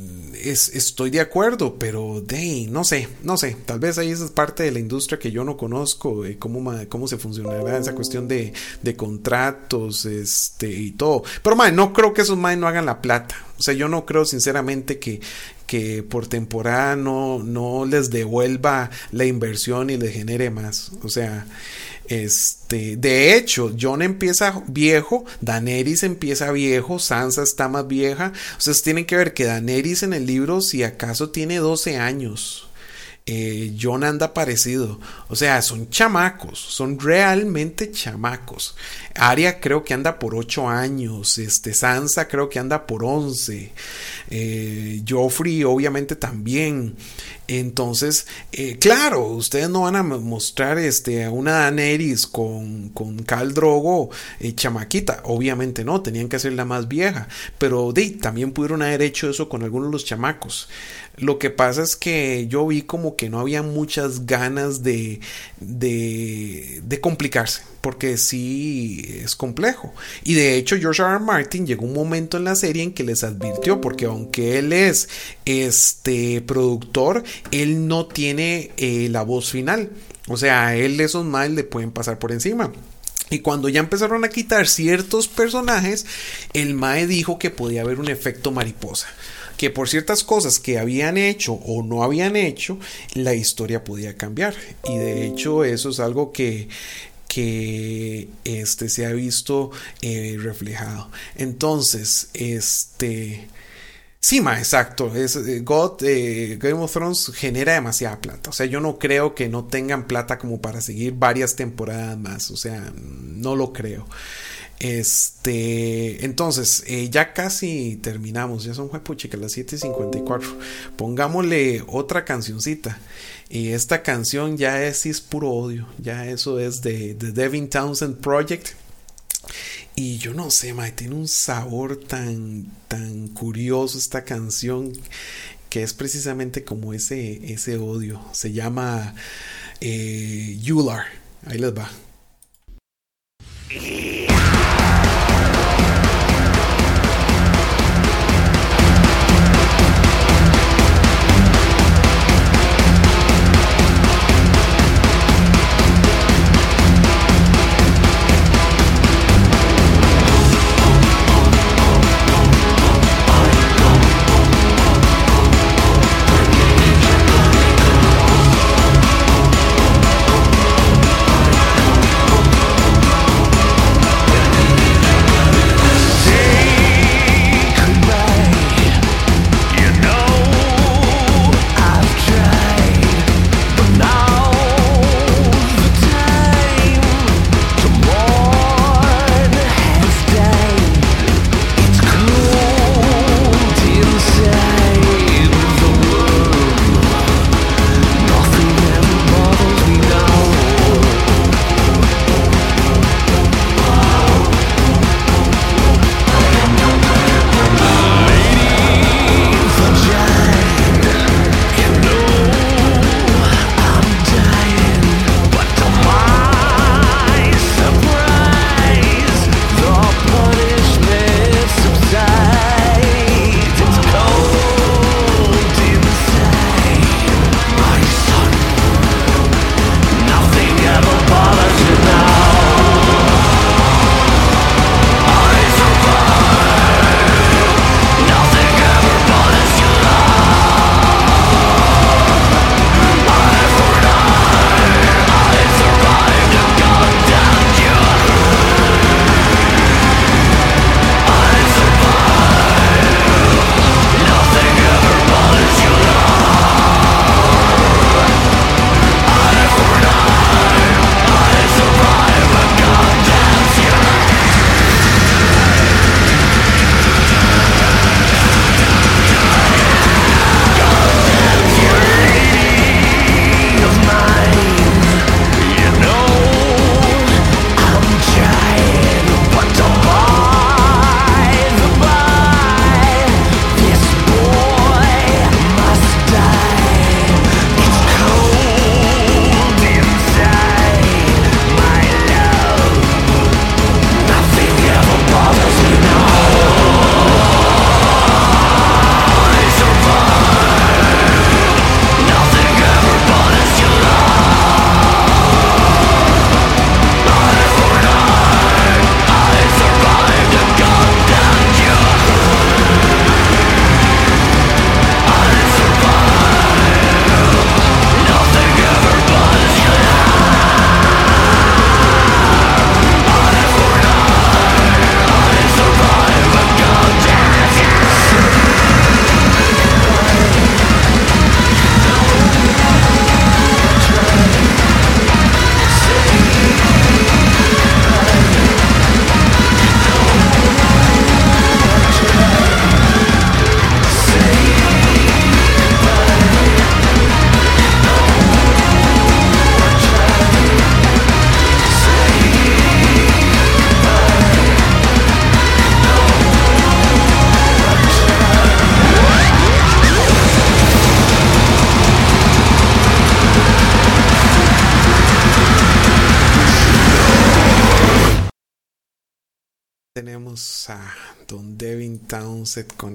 S1: es, estoy de acuerdo, pero de, no sé, no sé, tal vez ahí es parte de la industria que yo no conozco, de cómo, cómo se funcionará esa cuestión de, de, contratos este, y todo. Pero Mae, no creo que esos Mae no hagan la plata. O sea, yo no creo sinceramente que, que por temporada no, no les devuelva la inversión y les genere más. O sea, este, de hecho, John empieza viejo, Daenerys empieza viejo, Sansa está más vieja. Ustedes tienen que ver que Daenerys en el libro, si acaso tiene 12 años. Eh, John anda parecido. O sea, son chamacos, son realmente chamacos. Aria creo que anda por 8 años, este, Sansa creo que anda por 11, eh, Joffrey obviamente también. Entonces, eh, claro, ustedes no van a mostrar este, a una Daenerys con, con Cal Drogo eh, chamaquita, obviamente no, tenían que hacerla más vieja, pero de, también pudieron haber hecho eso con algunos de los chamacos. Lo que pasa es que yo vi como que no había muchas ganas de, de, complicarse porque sí es complejo. Y de hecho George R. R. Martin llegó un momento en la serie en que les advirtió, porque aunque él es este productor, él no tiene eh, la voz final. O sea, a él esos mal le pueden pasar por encima. Y cuando ya empezaron a quitar ciertos personajes, el Mae dijo que podía haber un efecto mariposa que por ciertas cosas que habían hecho o no habían hecho, la historia podía cambiar. Y de hecho eso es algo que que este se ha visto eh, reflejado. Entonces, este Sí, ma, exacto. Es, eh, God, eh, Game of Thrones genera demasiada plata. O sea, yo no creo que no tengan plata como para seguir varias temporadas más. O sea, no lo creo.
S3: Este, entonces, eh, ya casi terminamos, ya son que las 7.54. Pongámosle otra cancioncita. Y esta canción ya es, puro odio, ya eso es de The Devin Townsend Project. Y yo no sé, mae, tiene un sabor tan, tan curioso esta canción que es precisamente como ese, ese odio. Se llama eh, Yular. Ahí les va. Yeah.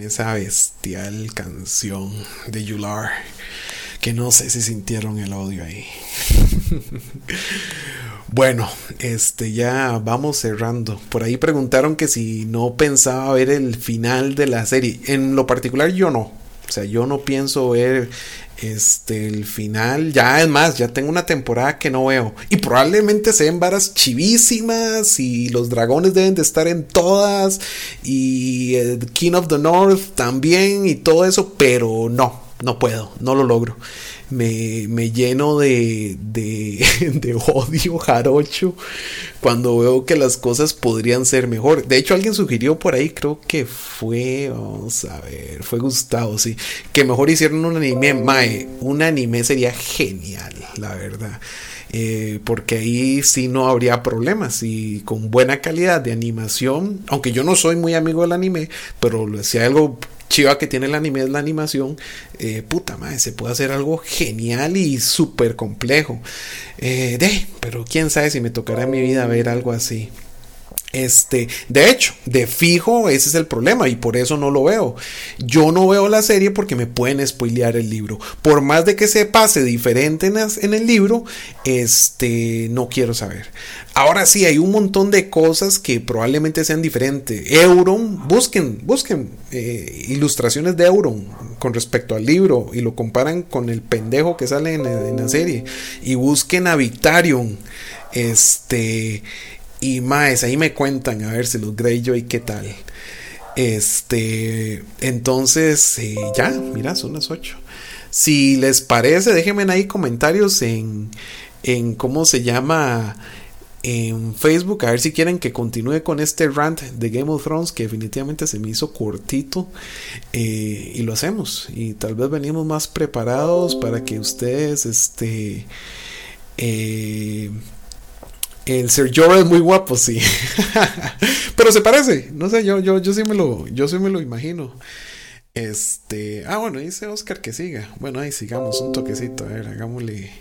S3: Esa bestial canción de Yular. Que no sé si sintieron el odio ahí. bueno, este ya vamos cerrando. Por ahí preguntaron que si no pensaba ver el final de la serie. En lo particular yo no. O sea, yo no pienso ver este, el final, ya es más, ya tengo una temporada que no veo. Y probablemente se ven varas chivísimas. Y los dragones deben de estar en todas. Y King of the North también. Y todo eso. Pero no.
S1: no puedo, no lo logro. Me, me lleno de, de, de, odio jarocho cuando veo que las cosas podrían ser mejor. De hecho, alguien sugirió por ahí, creo que fue, vamos a ver, fue Gustavo, sí, que mejor hicieron un anime. Mae, un anime sería genial, la verdad. Eh, porque ahí sí no habría problemas y con buena calidad de animación, aunque yo no soy muy amigo del anime, pero si hay algo chiva que tiene el anime es la animación, eh, puta madre, se puede hacer algo genial y súper complejo. Eh, pero quién sabe si me tocará en mi vida ver algo así. Este, de hecho, de fijo, ese es el problema y por eso no lo veo. Yo no veo la serie porque me pueden spoilear el libro. Por más de que se pase diferente en, el libro, este, no quiero saber. Ahora sí, hay un montón de cosas que probablemente sean diferentes. Euron, busquen, busquen eh, ilustraciones de Euron con respecto al libro y lo comparan con el pendejo que sale en, en la serie. Y busquen a Victarion. Este y más, ahí me cuentan a ver si los Greyjoy qué tal. Este, entonces, eh, ya, mira, son las 8. Si les parece, déjenme ahí comentarios en, en cómo se llama en Facebook, a ver si quieren que continúe con este rant de Game of Thrones, que definitivamente se me hizo cortito, eh, y lo hacemos. Y tal vez venimos más preparados para que ustedes, este, eh, el Sir Jorah es muy guapo, sí. Pero se parece. No sé, yo, yo, yo sí me lo, yo sí me lo imagino. Este. Ah, bueno, dice Oscar que siga. Bueno, ahí sigamos un toquecito. A ver, hagámosle.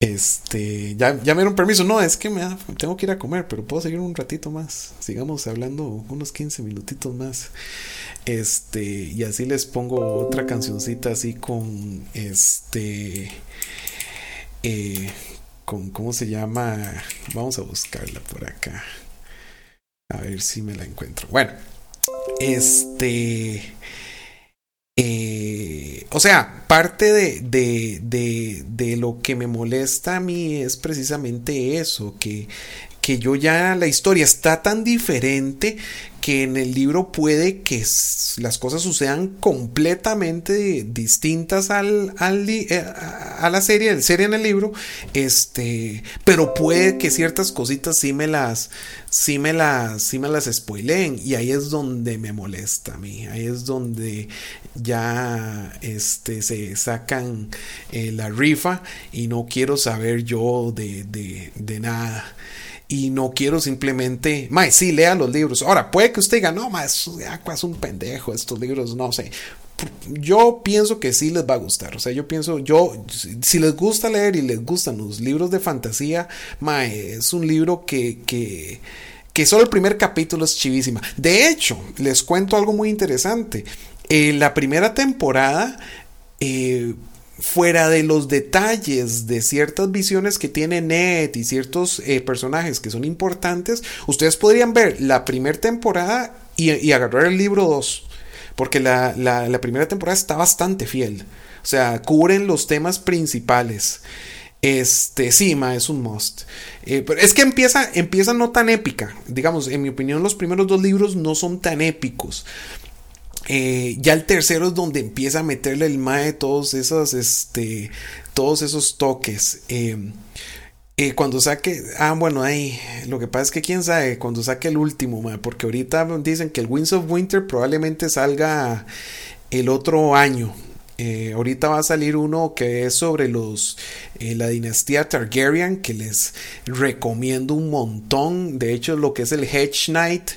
S1: Este. Ya, ya me dieron permiso. No, es que me tengo que ir a comer, pero puedo seguir un ratito más. Sigamos hablando unos 15 minutitos más. Este. Y así les pongo otra cancioncita así con. Este. Eh, con, ¿cómo se llama? Vamos a buscarla por acá. A ver si me la encuentro. Bueno, este... Eh, o sea, parte de, de, de, de, lo que me molesta a mí es precisamente eso, que, que yo ya la historia está tan diferente que en el libro puede que las cosas sucedan completamente distintas al, eh, a la serie, el serie en el libro, este, pero puede que ciertas cositas sí me las, sí me las, sí me las spoileen. Y ahí es donde me molesta a mí, ahí es donde ya, este, se sacan eh, la rifa y no quiero saber yo de, de nada y no quiero simplemente, mae, sí, lea los libros. Ahora, puede que usted diga, no, mae, es, un pendejo estos libros, no sé. Yo pienso que sí les va a gustar. O sea, yo pienso, yo, si les gusta leer y les gustan los libros de fantasía, mae, es un libro que, que, que solo el primer capítulo es chivísima. De hecho, les cuento algo muy interesante. En la primera temporada, eh, fuera de los detalles de ciertas visiones que tiene Ned y ciertos eh, personajes que son importantes, ustedes podrían ver la primera temporada y, agarrar el libro 2, porque la, primera temporada está bastante fiel, o sea, cubren los temas principales. Este, sí, es un must. Eh, pero es que empieza, empieza no tan épica. Digamos, en mi opinión, los primeros dos libros no son tan épicos. Eh, ya el tercero es donde empieza a meterle el mae todos esos, este, todos esos toques. Eh, eh, cuando saque, ah, bueno, ahí, lo que pasa es que quién sabe, cuando saque el último, mae, porque ahorita dicen que el Winds of Winter probablemente salga el otro año. Ahorita va a salir uno que es sobre los la dinastía Targaryen que les recomiendo un montón. De hecho, lo que es el Hedge Knight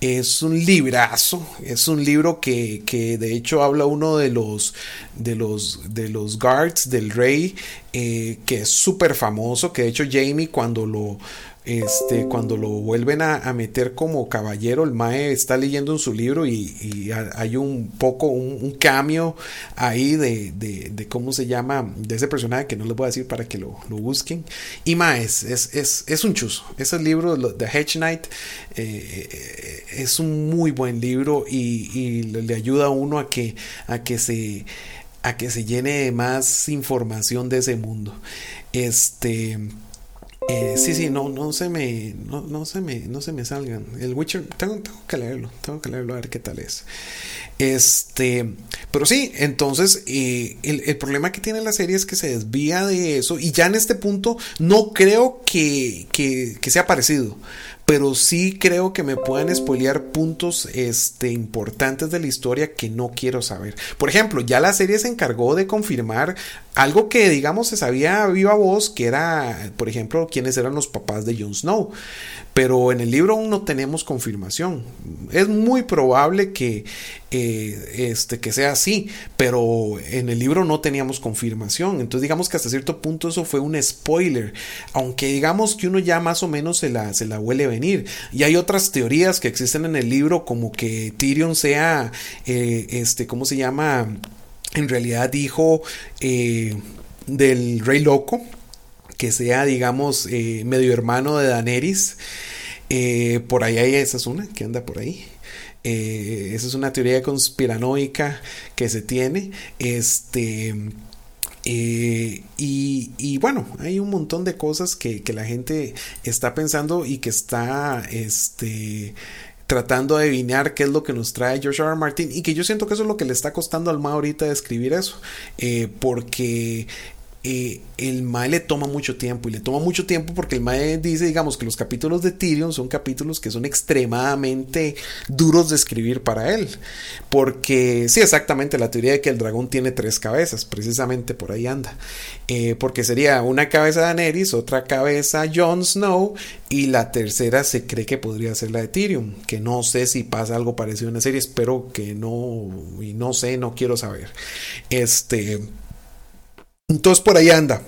S1: es un librazo, es un libro que, que, de hecho habla uno de los de los de los guards del rey eh, que es súper famoso, que de hecho Jamie cuando lo este, cuando lo vuelven a, meter como caballero, el Mae está leyendo en su libro y, hay un poco, un, cambio ahí de, cómo se llama, de ese personaje que no les voy a decir para que lo, busquen. Y Mae es, un chuzo. Ese libro, The Hedge Knight, eh, es un muy buen libro y, le ayuda a uno a que, a que se a que se llene de más información de ese mundo. Este Eh, sí, sí, no, no se me, no, no, se me, no se me salgan. El Witcher, tengo, que leerlo, tengo que leerlo a ver qué tal es. Este, pero sí, entonces eh, el, el, problema que tiene la serie es que se desvía de eso y ya en este punto no creo que, que, que sea parecido pero sí creo que me pueden spoilear puntos este, importantes de la historia que no quiero saber. Por ejemplo, ya la serie se encargó de confirmar algo que digamos se sabía viva voz, que era, por ejemplo, quiénes eran los papás de Jon Snow pero en el libro aún no tenemos confirmación. Es muy probable que, eh, este, que sea así, pero en el libro no teníamos confirmación. Entonces digamos que hasta cierto punto eso fue un spoiler, aunque digamos que uno ya más o menos se la, se la huele venir. Y hay otras teorías que existen en el libro como que Tyrion sea, eh, este, ¿cómo se llama? En realidad hijo eh, del rey loco que sea, digamos, medio hermano de Daenerys. Por ahí hay, esa es una que anda por ahí. Eh, esa es una teoría conspiranoica que se tiene. Este. y, bueno, hay un montón de cosas que, la gente está pensando y que está este, tratando de adivinar qué es lo que nos trae George R. Martin y que yo siento que eso es lo que le está costando al Ma ahorita de escribir eso, porque eh, el Mae le toma mucho tiempo y le toma mucho tiempo porque el Mae dice, digamos, que los capítulos de Tyrion son capítulos que son extremadamente duros de escribir para él. Porque, sí, exactamente, la teoría de que el dragón tiene tres cabezas, precisamente por ahí anda. Eh, porque sería una cabeza de Daenerys, otra cabeza Jon Snow y la tercera se cree que podría ser la de Tyrion. Que no sé si pasa algo parecido en la serie, espero que no, y no sé, no quiero saber. Este. Entonces por ahí anda.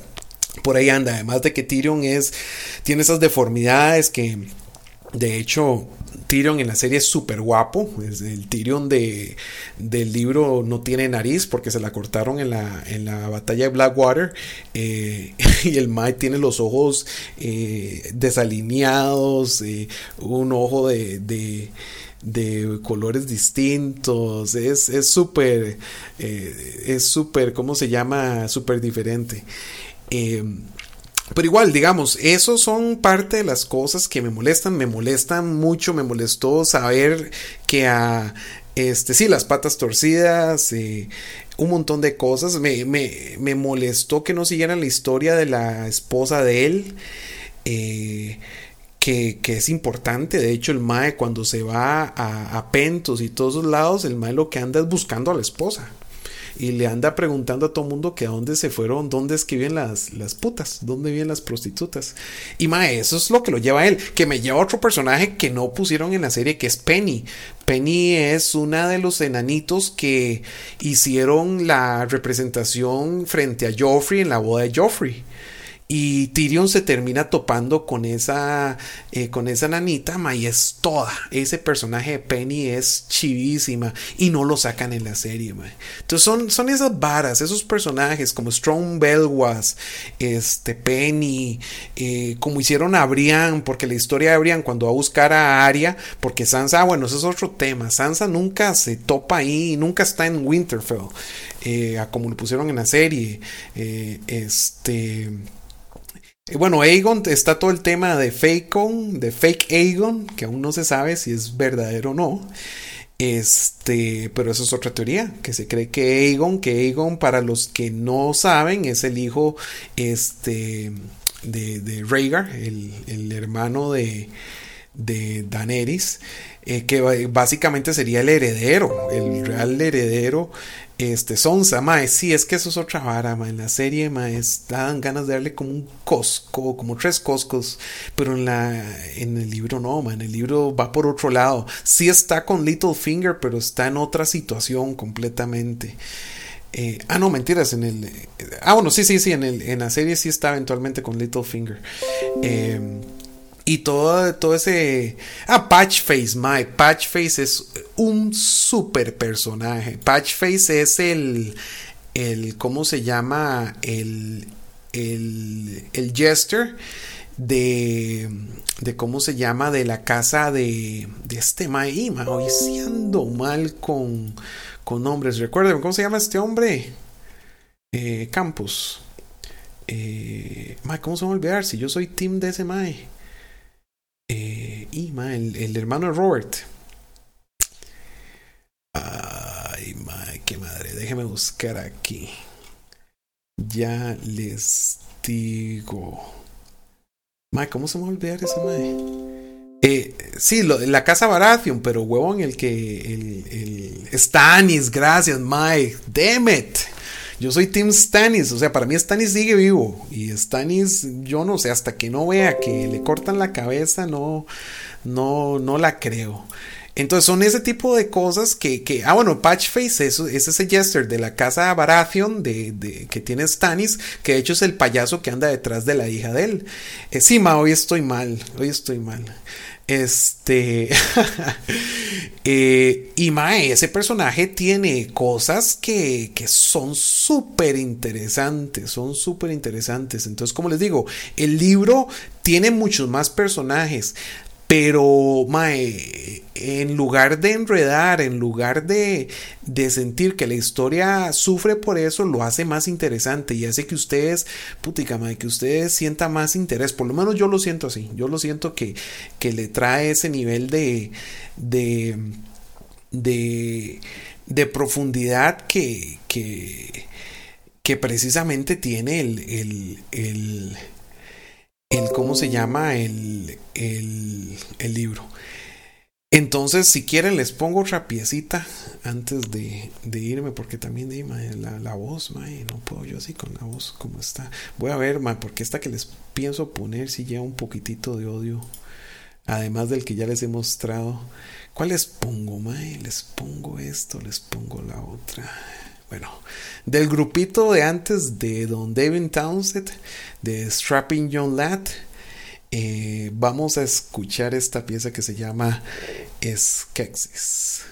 S1: Por ahí anda. Además de que Tyrion es. Tiene esas deformidades que. De hecho. Tyrion en la serie es súper guapo. El Tyrion de, del libro no tiene nariz porque se la cortaron en la, en la batalla de Blackwater. Eh, y el Mike tiene los ojos eh, desalineados. Eh, un ojo de, de de colores distintos, es súper, es súper, eh, ¿cómo se llama? Súper diferente. Em, pero igual, digamos, esos son parte de las cosas que me molestan, me molestan mucho, me molestó saber que a, este, sí, las patas torcidas, eh, un montón de cosas, me, me, me, molestó que no siguieran la historia de la esposa de él. Eh, que, es importante. De hecho, el Mae cuando se va a, Pentos y todos los lados, el Mae lo que anda es buscando a la esposa. Y le anda preguntando a todo mundo que a dónde se fueron, dónde es que viven las, las putas, dónde viven las prostitutas. Y Mae, eso es lo que lo lleva a él. Que me lleva a otro personaje que no pusieron en la serie, que es Penny. Penny es una de los enanitos que hicieron la representación frente a Joffrey en la boda de Joffrey. Y Tyrion se termina topando con esa, eh, con esa nanita, ma. Ese personaje de Penny es chivísima y no lo sacan en la serie, ma. Entonces son, son esas varas, esos personajes como Strong Belwas, este, Penny, eh, como hicieron a Brian, porque la historia de Brian cuando va a buscar a Arya, porque Sansa, ah, bueno, ese es otro tema. Sansa nunca se topa ahí, nunca está en Winterfell, eh, como lo pusieron en la serie. este bueno, Aegon está todo el tema de Fakeon, de Fake Aegon, que aún no se sabe si es verdadero o no. Este, pero eso es otra teoría, que se cree que Aegon, que Aegon, para los que no saben, es el hijo este, de, de Rhaegar, el, hermano de, de Daenerys, eh, que básicamente sería el heredero, el real heredero este, Sonsa, mae, sí, es que eso es otra vara, mae. En la serie, mae, dan ganas de darle como un cosco, como tres coscos. Pero en la en el libro no, mae. En el libro va por otro lado. Sí está con Littlefinger, pero está en otra situación completamente. Eh, ah, no, mentiras. En el. ah, bueno, sí, sí, sí. En, el, en la serie sí está eventualmente con Littlefinger. Eh, y todo, todo ese... Ah, Patchface, my. Patchface es un super personaje. Patchface es el... el ¿Cómo se llama? El... El, el jester de, de cómo se llama de la casa de, de este Maima hoy siendo mal con, con nombres recuerden cómo se llama este hombre eh, Campus Eh, mae, ¿cómo se va a olvidar? Si yo soy team de ese mae. Y el, el hermano de Robert. Ay, mae, qué madre. Déjeme buscar aquí. Ya les digo. Mae, ¿cómo se me va a olvidar ese mae? Eh, sí, la casa Baratheon, pero huevón, el que. El, el Stanis, gracias, Mike. Damn it. Yo soy Team Stanis, o sea, para mí Stanis sigue vivo. Y Stanis, yo no sé, hasta que no vea que le cortan la cabeza, no, no, no la creo. Entonces son ese tipo de cosas que, que ah bueno, Patchface es ese Jester de la casa Baratheon de, de, que tiene Stannis, que de hecho es el payaso que anda detrás de la hija de él. Eh, sí, ma, hoy estoy mal, hoy estoy mal. Este. eh, y Mae, ese personaje tiene cosas que, que son súper interesantes. Son súper interesantes. Entonces, como les digo, el libro tiene muchos más personajes. Pero, mae, en lugar de enredar, en lugar de, de, sentir que la historia sufre por eso, lo hace más interesante y hace que ustedes, putica, mae, que ustedes sientan más interés. Por lo menos yo lo siento así. Yo lo siento que, que le trae ese nivel de, de, de, profundidad que, que, que, precisamente tiene el, el, el el cómo se llama el, el, libro. Entonces, si quieren, les pongo otra piecita antes de, irme, porque también de, la, voz, mae, no puedo yo así con la voz como está. Voy a ver, mae, porque esta que les pienso poner si lleva un poquitito de odio, además del que ya les he mostrado. ¿Cuál les pongo, mae? Les pongo esto, les pongo la otra bueno, del grupito de antes de Don David Townsend, de Strapping Young Lad, eh, vamos a escuchar esta pieza que se llama Skeksis.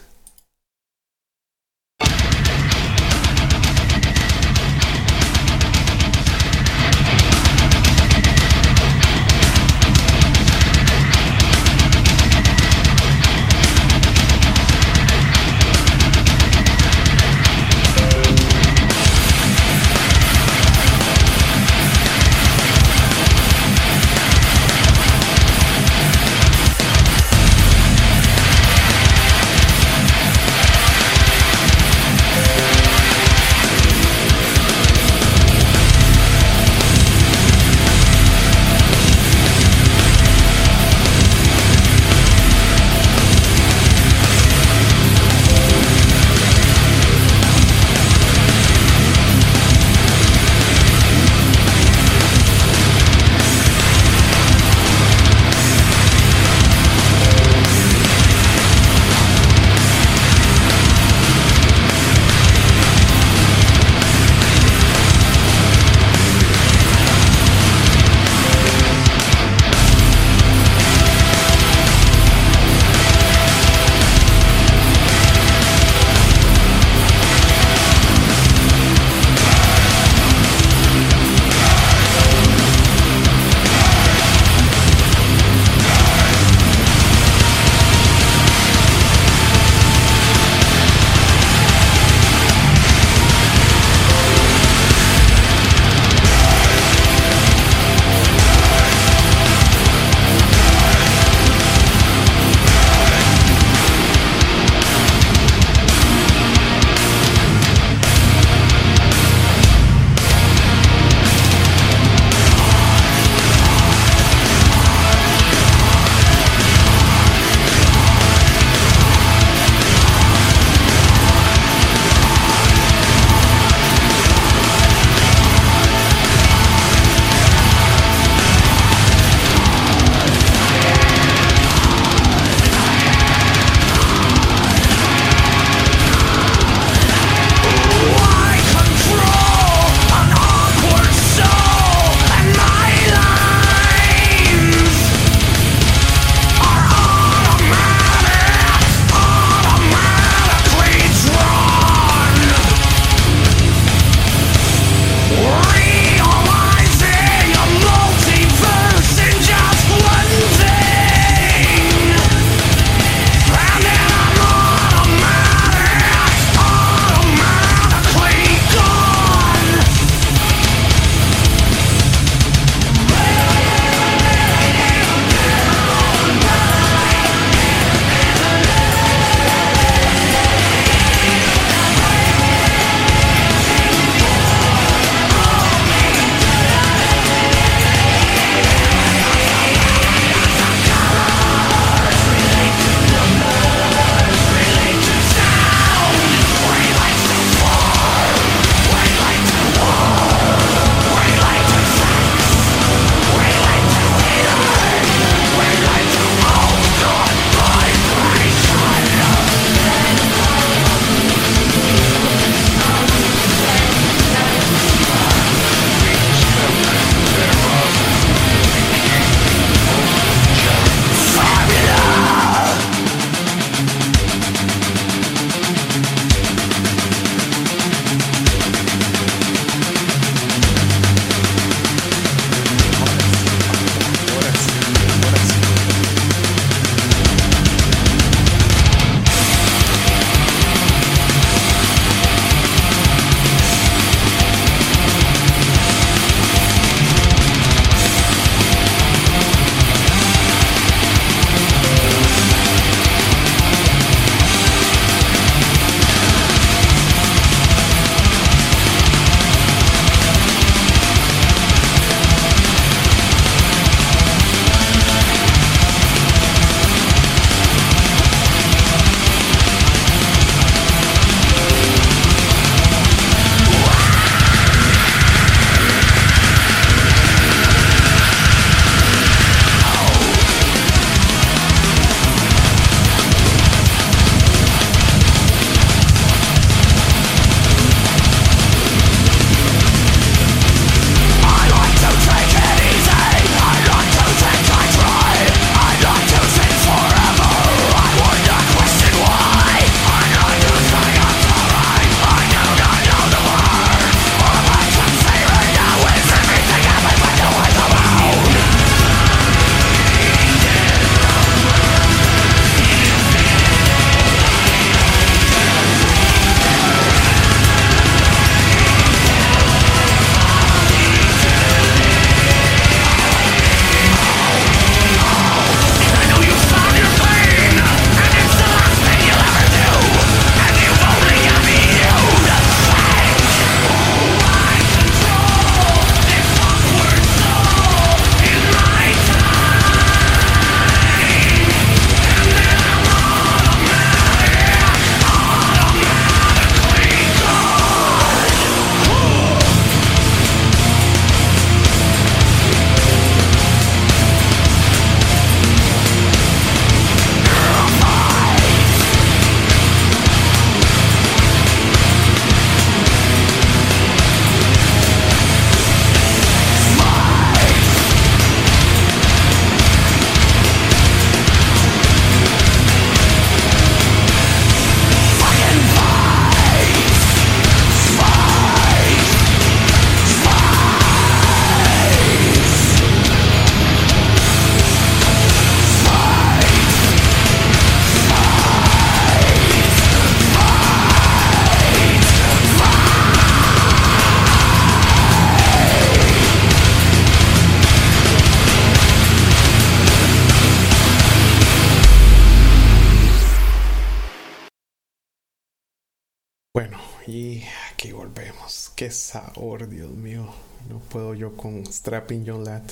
S1: Puedo yo con Strapping John Lat.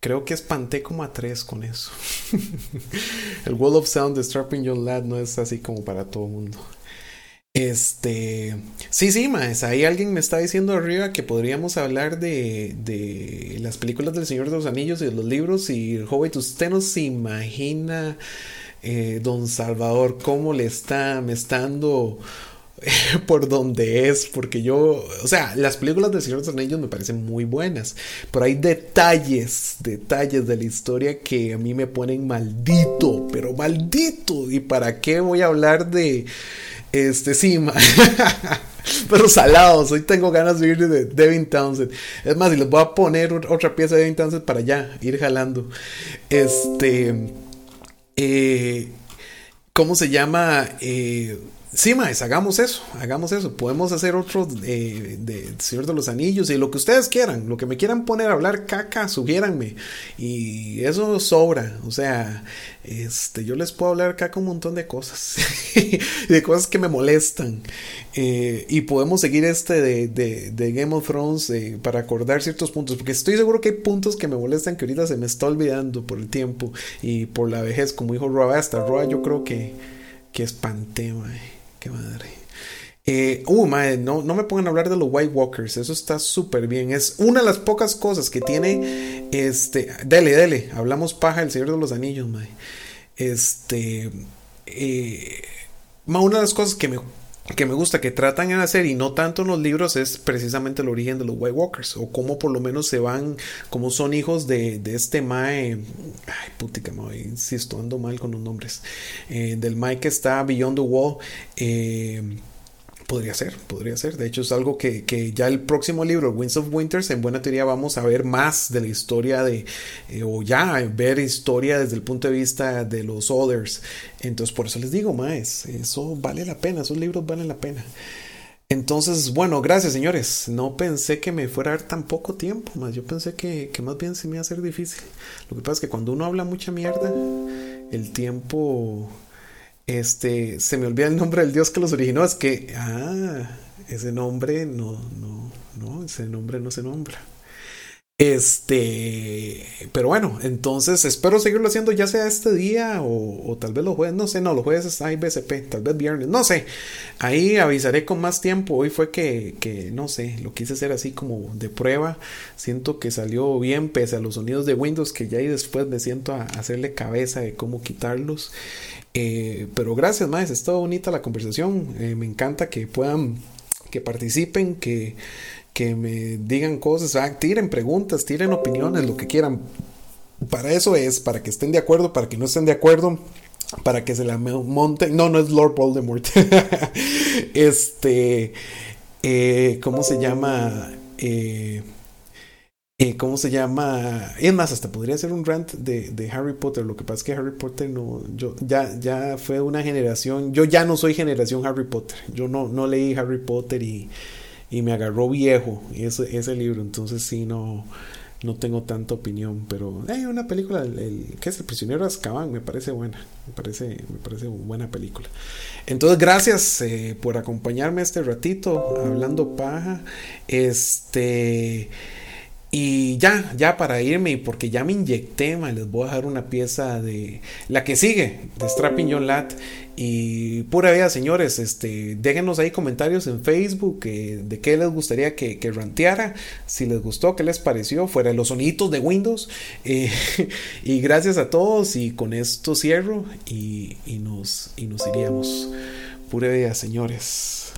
S1: Creo que espanté como a tres con eso. el Wall of Sound de Strapping John Lad no es así como para todo el mundo. Este. Sí, sí, más. Ahí alguien me está diciendo arriba que podríamos hablar de, de las películas del Señor de los Anillos y de los libros. Y el Hobbit, usted no se imagina, eh, Don Salvador, cómo le está, me está dando por donde es, porque yo, o sea, las películas del Señor de los me parecen muy buenas, pero hay detalles, detalles de la historia que a mí me ponen maldito, pero maldito, ¿y para qué voy a hablar de, este, sí, pero salados, hoy tengo ganas de ir de Devin Townsend, es más, y les voy a poner otra pieza de Devin Townsend para allá, ir jalando, este, eh, ¿cómo se llama? Eh, Sí, maes, hagamos eso, hagamos eso. Podemos hacer otro eh, de Señor de los Anillos y lo que ustedes quieran, lo que me quieran poner a hablar caca, sugiéranme. Y eso sobra, o sea, este, yo les puedo hablar caca un montón de cosas, de cosas que me molestan. Eh, y podemos seguir este de, de, Game of Thrones eh, para acordar ciertos puntos, porque estoy seguro que hay puntos que me molestan que ahorita se me está olvidando por el tiempo y por la vejez, como dijo Roa, hasta Roa yo creo que, que espanté, mae. Qué madre. Eh, uh, madre, no, no me pongan a hablar de los White Walkers. Eso está súper bien. Es una de las pocas cosas que tiene. Este. Dele, dele. Hablamos paja del Señor de los Anillos, madre. Este. Eh, una de las cosas que me que me gusta que tratan en hacer y no tanto en los libros es precisamente el origen de los White Walkers o cómo por lo menos se van, como son hijos de, de este Mae, ay putica, me insisto, ando mal con los nombres, eh, del Mae que está Beyond the Wall. Eh, Podría ser, podría ser. De hecho, es algo que, ya el próximo libro, Winds of Winters, en buena teoría vamos a ver más de la historia de, eh, o ya ver historia desde el punto de vista de los Others. Entonces, por eso les digo, más, eso vale la pena, esos libros valen la pena. Entonces, bueno, gracias señores. No pensé que me fuera a dar tan poco tiempo, más yo pensé que, que más bien se me iba a hacer difícil. Lo que pasa es que cuando uno habla mucha mierda, el tiempo este, se me olvida el nombre del dios que los originó. Es que, ah, ese nombre no, no, no, ese nombre no se nombra. Este, pero bueno, entonces espero seguirlo haciendo ya sea este día o, tal vez los jueves, no sé, no, los jueves hay BCP, tal vez viernes, no sé, ahí avisaré con más tiempo, hoy fue que, que, no sé, lo quise hacer así como de prueba, siento que salió bien pese a los sonidos de Windows, que ya ahí después me siento a hacerle cabeza de cómo quitarlos, eh, pero gracias, más, es todo bonita la conversación. Eh, me encanta que puedan, que participen, que, que me digan cosas, ah, tiren preguntas, tiren opiniones, lo que quieran. Para eso es, para que estén de acuerdo, para que no estén de acuerdo, para que se la monten. No, no es Lord Voldemort. este, eh, ¿cómo se llama? Eh, eh, ¿Cómo se llama? Es más, hasta podría ser un rant de, Harry Potter. Lo que pasa es que Harry Potter no. Yo ya, ya fue una generación. Yo ya no soy generación Harry Potter. Yo no, no leí Harry Potter y, y me agarró viejo ese, ese libro. Entonces sí no, no tengo tanta opinión. Pero hay una película, el, ¿qué es? El prisionero de Azkaban, me parece buena. Me parece, me parece buena película. Entonces, gracias eh, por acompañarme este ratito hablando paja. Este. Y ya, ya para irme, porque ya me inyecté, les voy a dejar una pieza de la que sigue, de Strapping John Lat. Y pura vida, señores, este, déjenos ahí comentarios en Facebook eh, de qué les gustaría que, que, ranteara, si les gustó, qué les pareció, fuera los sonitos de Windows. Eh, y gracias a todos, y con esto cierro y, y, nos, y nos iríamos. Pura vida, señores.